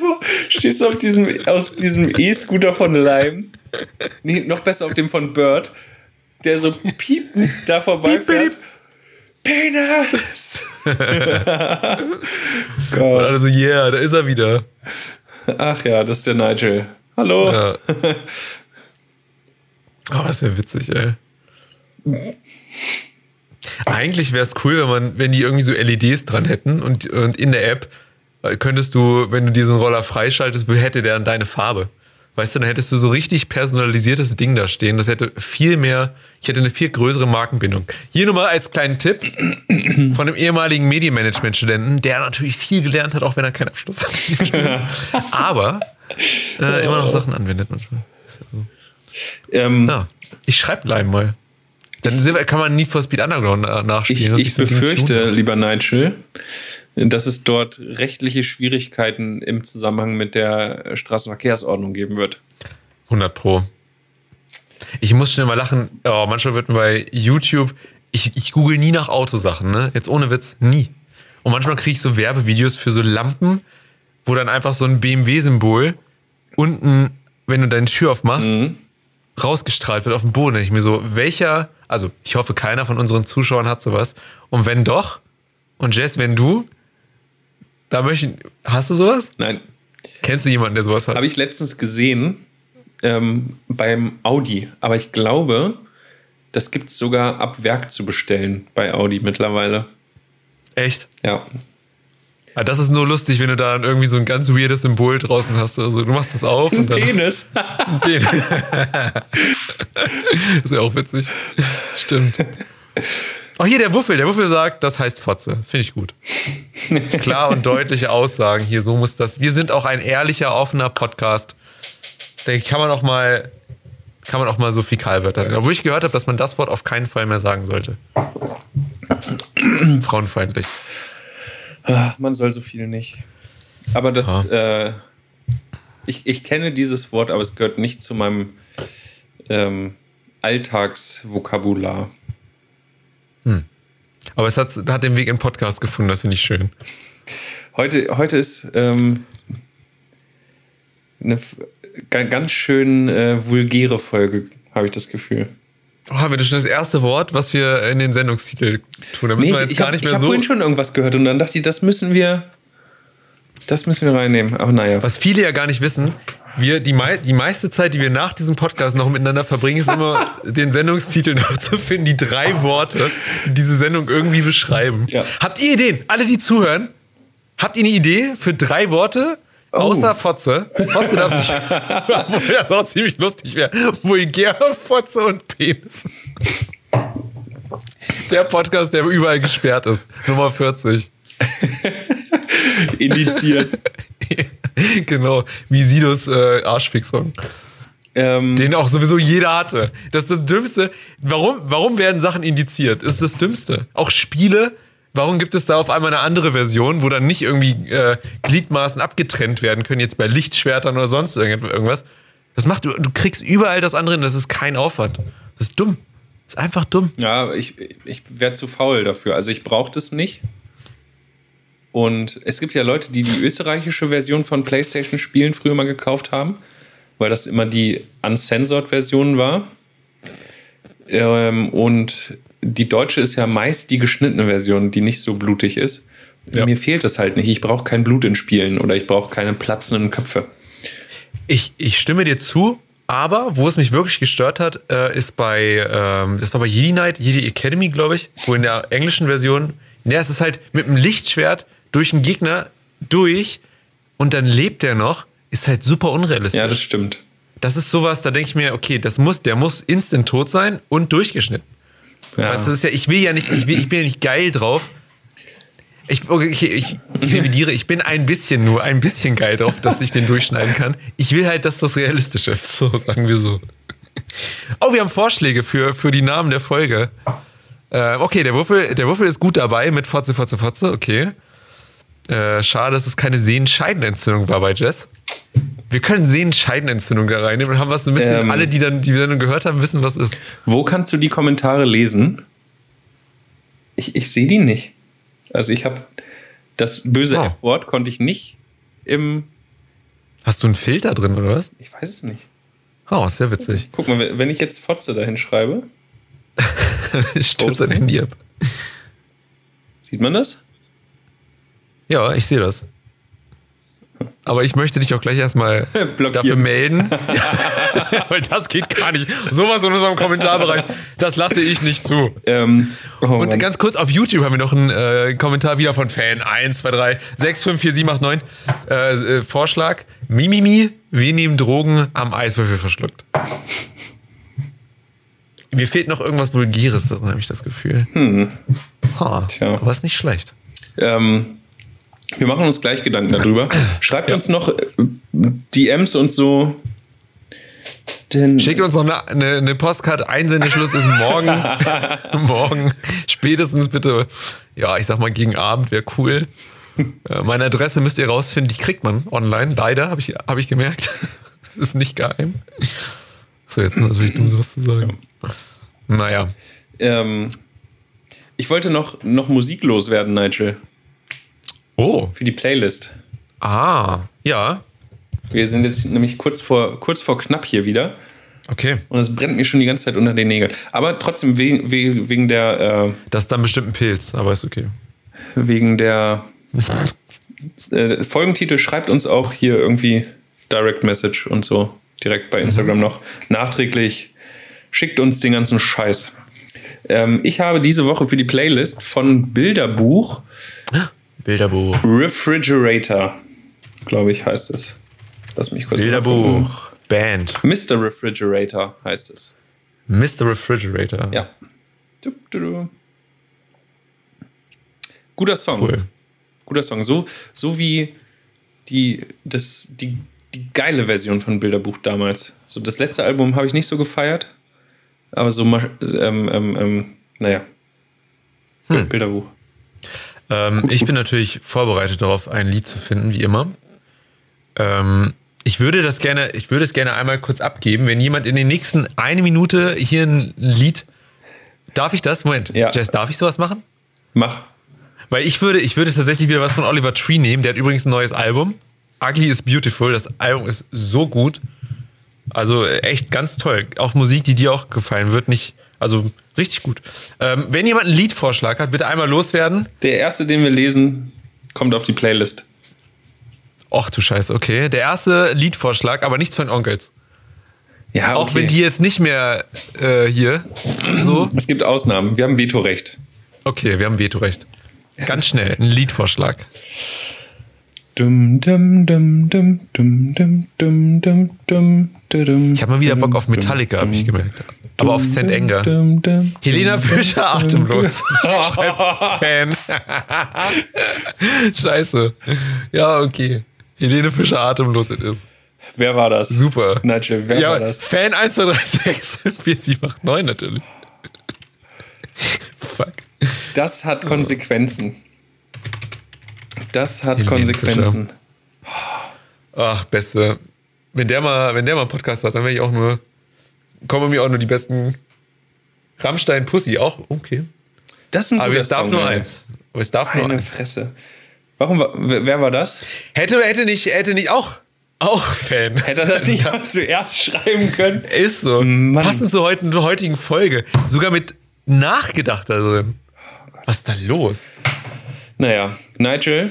Vor, stehst du auf diesem, auf diesem E-Scooter von Lime. Nee, noch besser auf dem von Bird, der so piepend da vorbeifährt. Penis! (laughs) Und Gott. alle so, yeah, da ist er wieder. Ach ja, das ist der Nigel. Hallo. Ja. (laughs) Oh, das wäre witzig, ey. Eigentlich wäre es cool, wenn man, wenn die irgendwie so LEDs dran hätten und, und in der App äh, könntest du, wenn du diesen Roller freischaltest, hätte der dann deine Farbe. Weißt du, dann hättest du so richtig personalisiertes Ding da stehen. Das hätte viel mehr, ich hätte eine viel größere Markenbindung. Hier nur mal als kleinen Tipp von einem ehemaligen Medienmanagement-Studenten, der natürlich viel gelernt hat, auch wenn er keinen Abschluss hat. (laughs) Aber äh, immer noch Sachen anwendet manchmal. Ähm, Ja, ich schreibe Lime mal. Dann kann man Need for Speed Underground äh, ich nachspielen. ich Dinge befürchte, lieber Nigel, dass es dort rechtliche Schwierigkeiten im Zusammenhang mit der Straßenverkehrsordnung geben wird. 100 Pro. Ich muss schnell mal lachen. Oh, manchmal wird bei YouTube, ich, ich google nie nach Autosachen, ne? Jetzt ohne Witz, nie. Und manchmal kriege ich so Werbevideos für so Lampen, wo dann einfach so ein BMW-Symbol unten, wenn du deine Tür aufmachst, rausgestrahlt wird auf dem Boden. Ich mir so, welcher, also ich hoffe, keiner von unseren Zuschauern hat sowas. Und wenn doch, und Jess, wenn du, da möchte ich, hast du sowas? Nein, Kennst du jemanden, der sowas hat? habe ich letztens gesehen ähm, beim Audi. Aber ich glaube, das gibt es sogar ab Werk zu bestellen bei Audi mittlerweile. Echt? Ja. Ah, das ist nur lustig, wenn du da dann irgendwie so ein ganz weirdes Symbol draußen hast oder so. Du machst das auf und dann. Penis. (laughs) Den. (laughs) ist ja auch witzig. Stimmt. (laughs) Auch hier der Wuffel. Der Wuffel sagt, das heißt Fotze. Finde ich gut. (laughs) Klar und deutliche Aussagen. Hier, so muss das. Wir sind auch ein ehrlicher, offener Podcast. Da kann man auch mal, kann man auch mal so Fäkalwörter sagen. Obwohl ich gehört habe, dass man das Wort auf keinen Fall mehr sagen sollte. (clears throat) Frauenfeindlich. Man soll so viel nicht. Aber das, äh, ich, ich kenne dieses Wort, aber es gehört nicht zu meinem ähm, Alltagsvokabular. Aber es hat, hat den Weg in Podcast gefunden, das finde ich schön. Heute, heute ist ähm, eine ganz schön äh, vulgäre Folge, habe ich das Gefühl. Oh, haben wir das schon das erste Wort, was wir in den Sendungstitel tun? Da müssen wir jetzt ich gar hab- nicht ich mehr hab so. vorhin schon irgendwas gehört und dann dachte ich, das müssen wir, das müssen wir reinnehmen. Aber naja. Was viele ja gar nicht wissen, wir, die, mei die meiste Zeit, die wir nach diesem Podcast noch miteinander verbringen, ist immer (laughs) den Sendungstitel noch zu finden, die drei Worte, die diese Sendung irgendwie beschreiben. Ja. Habt ihr Ideen? Alle, die zuhören, habt ihr eine Idee für drei Worte? Oh. Außer Fotze. Fotze darf nicht. (laughs) Wobei das auch ziemlich lustig wäre. Vulgär, Fotze und Penis. Der Podcast, der überall gesperrt ist. Nummer 40. (laughs) (laughs) Indiziert. (laughs) genau. Wie Sidos äh, Arschfixung. ähm, Den auch sowieso jeder hatte. Das ist das Dümmste. Warum, warum werden Sachen indiziert? Das ist das Dümmste. Auch Spiele. Warum gibt es da auf einmal eine andere Version, wo dann nicht irgendwie äh, Gliedmaßen abgetrennt werden können, jetzt bei Lichtschwertern oder sonst irgend- irgendwas? Das macht, du, du kriegst überall das andere, hin, das ist kein Aufwand. Das ist dumm. Das ist einfach dumm. Ja, ich, ich wäre zu faul dafür. Also ich brauche das nicht. Und es gibt ja Leute, die die österreichische Version von PlayStation-Spielen früher mal gekauft haben, weil das immer die Uncensored-Version war. Ähm, und die deutsche ist ja meist die geschnittene Version, die nicht so blutig ist. Ja. Mir fehlt es halt nicht. Ich brauche kein Blut in Spielen oder ich brauche keine platzenden Köpfe. Ich, ich stimme dir zu, aber wo es mich wirklich gestört hat, äh, ist bei, ähm, das war bei Jedi Knight, Jedi Academy, glaube ich, wo in der englischen Version, ja, es ist halt mit einem Lichtschwert durch einen Gegner durch und dann lebt der noch, ist halt super unrealistisch. Ja, das stimmt. das ist sowas, da denke ich mir, okay, das muss, der muss instant tot sein und durchgeschnitten. Ja. Weißt das ist ja, ich will ja nicht, ich, will, ich bin ja nicht geil drauf. Ich, okay, ich, ich, ich revidiere, ich bin ein bisschen nur, ein bisschen geil drauf, dass ich den durchschneiden kann. Ich will halt, dass das realistisch ist, (laughs) so sagen wir so. Oh, wir haben Vorschläge für, für die Namen der Folge. Äh, okay, der Wuffel, der Wuffel ist gut dabei mit Fotze, Fotze, Fotze, okay. Äh, schade, dass es keine Sehenscheidenentzündung war bei Jess. Wir können Sehenscheidenentzündung da reinnehmen und haben was ein bisschen, Ähm. alle, die dann die Sendung gehört haben, wissen, was ist. Wo kannst du die Kommentare lesen? Ich, ich sehe die nicht. Also ich habe das böse Oh. F-Wort konnte ich nicht im. Hast du einen Filter drin oder was? Ich weiß es nicht. Oh, sehr witzig. Guck mal, wenn ich jetzt Fotze dahin schreibe, (laughs) Stürzt dein Handy ab. sieht man das? Ja, ich sehe das. Aber ich möchte dich auch gleich erstmal (laughs) dafür melden. ja, (laughs) weil das geht gar nicht. Sowas in unserem Kommentarbereich, das lasse ich nicht zu. Ähm, oh Und Mann. ganz kurz, auf YouTube haben wir noch einen äh, Kommentar wieder von Fan 1, 2, 3, 6, 5, 4, 7, 8, 9. Äh, äh, Vorschlag: Mimimi, wir nehmen Drogen am Eiswürfel verschluckt. Mir fehlt noch irgendwas Vulgäres habe ich das Gefühl. Hm. Ha, Tja. aber ist nicht schlecht. ähm, wir machen uns gleich Gedanken darüber. (clears throat) Schreibt uns noch äh, DMs und so. Denn Schickt uns noch eine, eine, eine Postkarte. Einsendeschluss ist morgen. (laughs) morgen. Spätestens bitte. Ja, ich sag mal gegen Abend wäre cool. Äh, Meine Adresse müsst ihr rausfinden. Die kriegt man online. Leider, habe ich, hab ich gemerkt. (laughs) ist nicht geheim. So, jetzt ist natürlich dumm, sowas zu sagen. Naja. ähm, ich wollte noch, noch Musik loswerden, Nigel, Oh. für die Playlist. Ah. Ja. Wir sind jetzt nämlich kurz vor, kurz vor knapp hier wieder. Okay. Und es brennt mir schon die ganze Zeit unter den Nägeln. Aber trotzdem wegen, wegen wegen der, Das ist dann bestimmt ein Pilz, aber ist okay. äh, wegen der (laughs) äh, Folgentitel schreibt uns auch hier irgendwie Direct Message und so direkt bei Instagram noch nachträglich. Schickt uns den ganzen Scheiß. Ähm, ich habe diese Woche für die Playlist von Bilderbuch Bilderbuch. Refrigerator, glaube ich, heißt es. Lass mich kurz. Bilderbuch. Band. Mr. Refrigerator heißt es. Mr. Refrigerator. Ja. Du, du, du. Guter Song. Cool. Guter Song. So, so wie die, das, die, die geile Version von Bilderbuch damals. So das letzte Album habe ich nicht so gefeiert. Aber so, ähm, ähm, ähm, naja. Hm. Bilderbuch. Ähm, (laughs) ich bin natürlich vorbereitet darauf, ein Lied zu finden, wie immer. Ähm, ich würde das gerne, ich würde es gerne einmal kurz abgeben, wenn jemand in den nächsten eine Minute hier ein Lied. Darf ich das? Moment. Ja. Jess, darf ich sowas machen? Mach. Weil ich würde, ich würde tatsächlich wieder was von Oliver Tree nehmen. Der hat übrigens ein neues Album. Ugly is Beautiful. Das Album ist so gut. Also echt ganz toll. Auch Musik, die dir auch gefallen wird. Nicht, also richtig gut. Ähm, wenn jemand einen Liedvorschlag hat, bitte einmal loswerden. Der erste, den wir lesen, kommt auf die Playlist. Och du Scheiße, okay. Der erste Liedvorschlag, aber nichts von Onkels. Ja, Auch wenn die jetzt nicht mehr äh, hier so. Es gibt Ausnahmen. Wir haben Vetorecht. Okay, wir haben Vetorecht. Ganz schnell, ein Liedvorschlag. Dum, dum, dum, dum, dum, dum, dum, dum, dum, Ich habe mal wieder Bock auf Metallica, habe ich gemerkt. Aber auf St. Anger. Helena Fischer atemlos. (laughs) Fan. (laughs) Scheiße. Ja, okay. Helene Fischer atemlos it is. Wer war das? Super. Nigel, wer war Ja, das? Fan 1, 2, 3, 6, 5, 4, 7, 8, 9 natürlich. Fuck. Das hat Konsequenzen. Das hat Helene Konsequenzen. Ach, beste. Wenn der mal, wenn der mal einen Podcast hat, dann wäre ich auch nur, kommen mir auch nur die besten Rammstein Pussy auch, okay. Das ist ein Aber es darf Song, nur ey. eins. Aber es darf nur Meine eins. Fresse. Warum war, wer war das? Hätte, hätte nicht, hätte nicht auch, auch Fan. Hätte er das nicht (laughs) zuerst schreiben können? Ist so. Mann. Passend zur, heutigen, zur heutigen Folge. Sogar mit nachgedacht da drin. Was ist da los? Naja, Nigel,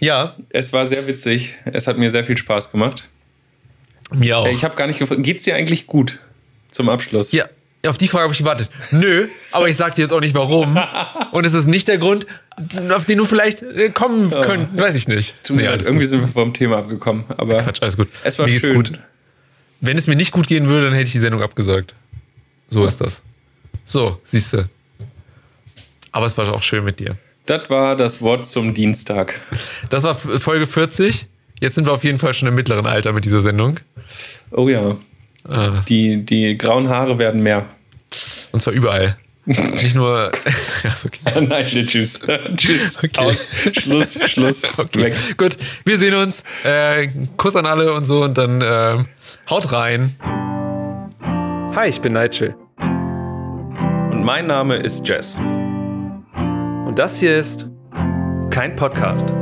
Ja, es war sehr witzig. Es hat mir sehr viel Spaß gemacht. Mir auch. Ich habe gar nicht gefragt, geht's dir eigentlich gut zum Abschluss? ja, auf die Frage habe ich gewartet. Nö, aber ich sag dir jetzt auch nicht warum. (laughs) Und es ist nicht der Grund, auf den du vielleicht äh, kommen könntest. Weiß ich nicht. Tut mir Nee, leid, alles irgendwie gut. sind wir vom Thema abgekommen. Aber Quatsch, alles gut. es war Mir schön. gut. Wenn es mir nicht gut gehen würde, dann hätte ich die Sendung abgesagt. So ist das. So, siehst du. Aber es war auch schön mit dir. Das war das Wort zum Dienstag. Das war Folge 40. Jetzt sind wir auf jeden Fall schon im mittleren Alter mit dieser Sendung. Oh ja, Äh, die, die grauen Haare werden mehr. und zwar überall. Nicht nur. (laughs) ja, ist okay. (laughs) Nigel, tschüss. tschüss. (laughs) Okay. Aus. Schluss, Schluss. okay. Weg. Gut, wir sehen uns. Äh, Kuss an alle und so und dann äh, haut rein. Hi, ich bin Nigel. Und mein Name ist Jess. Und das hier ist kein Podcast.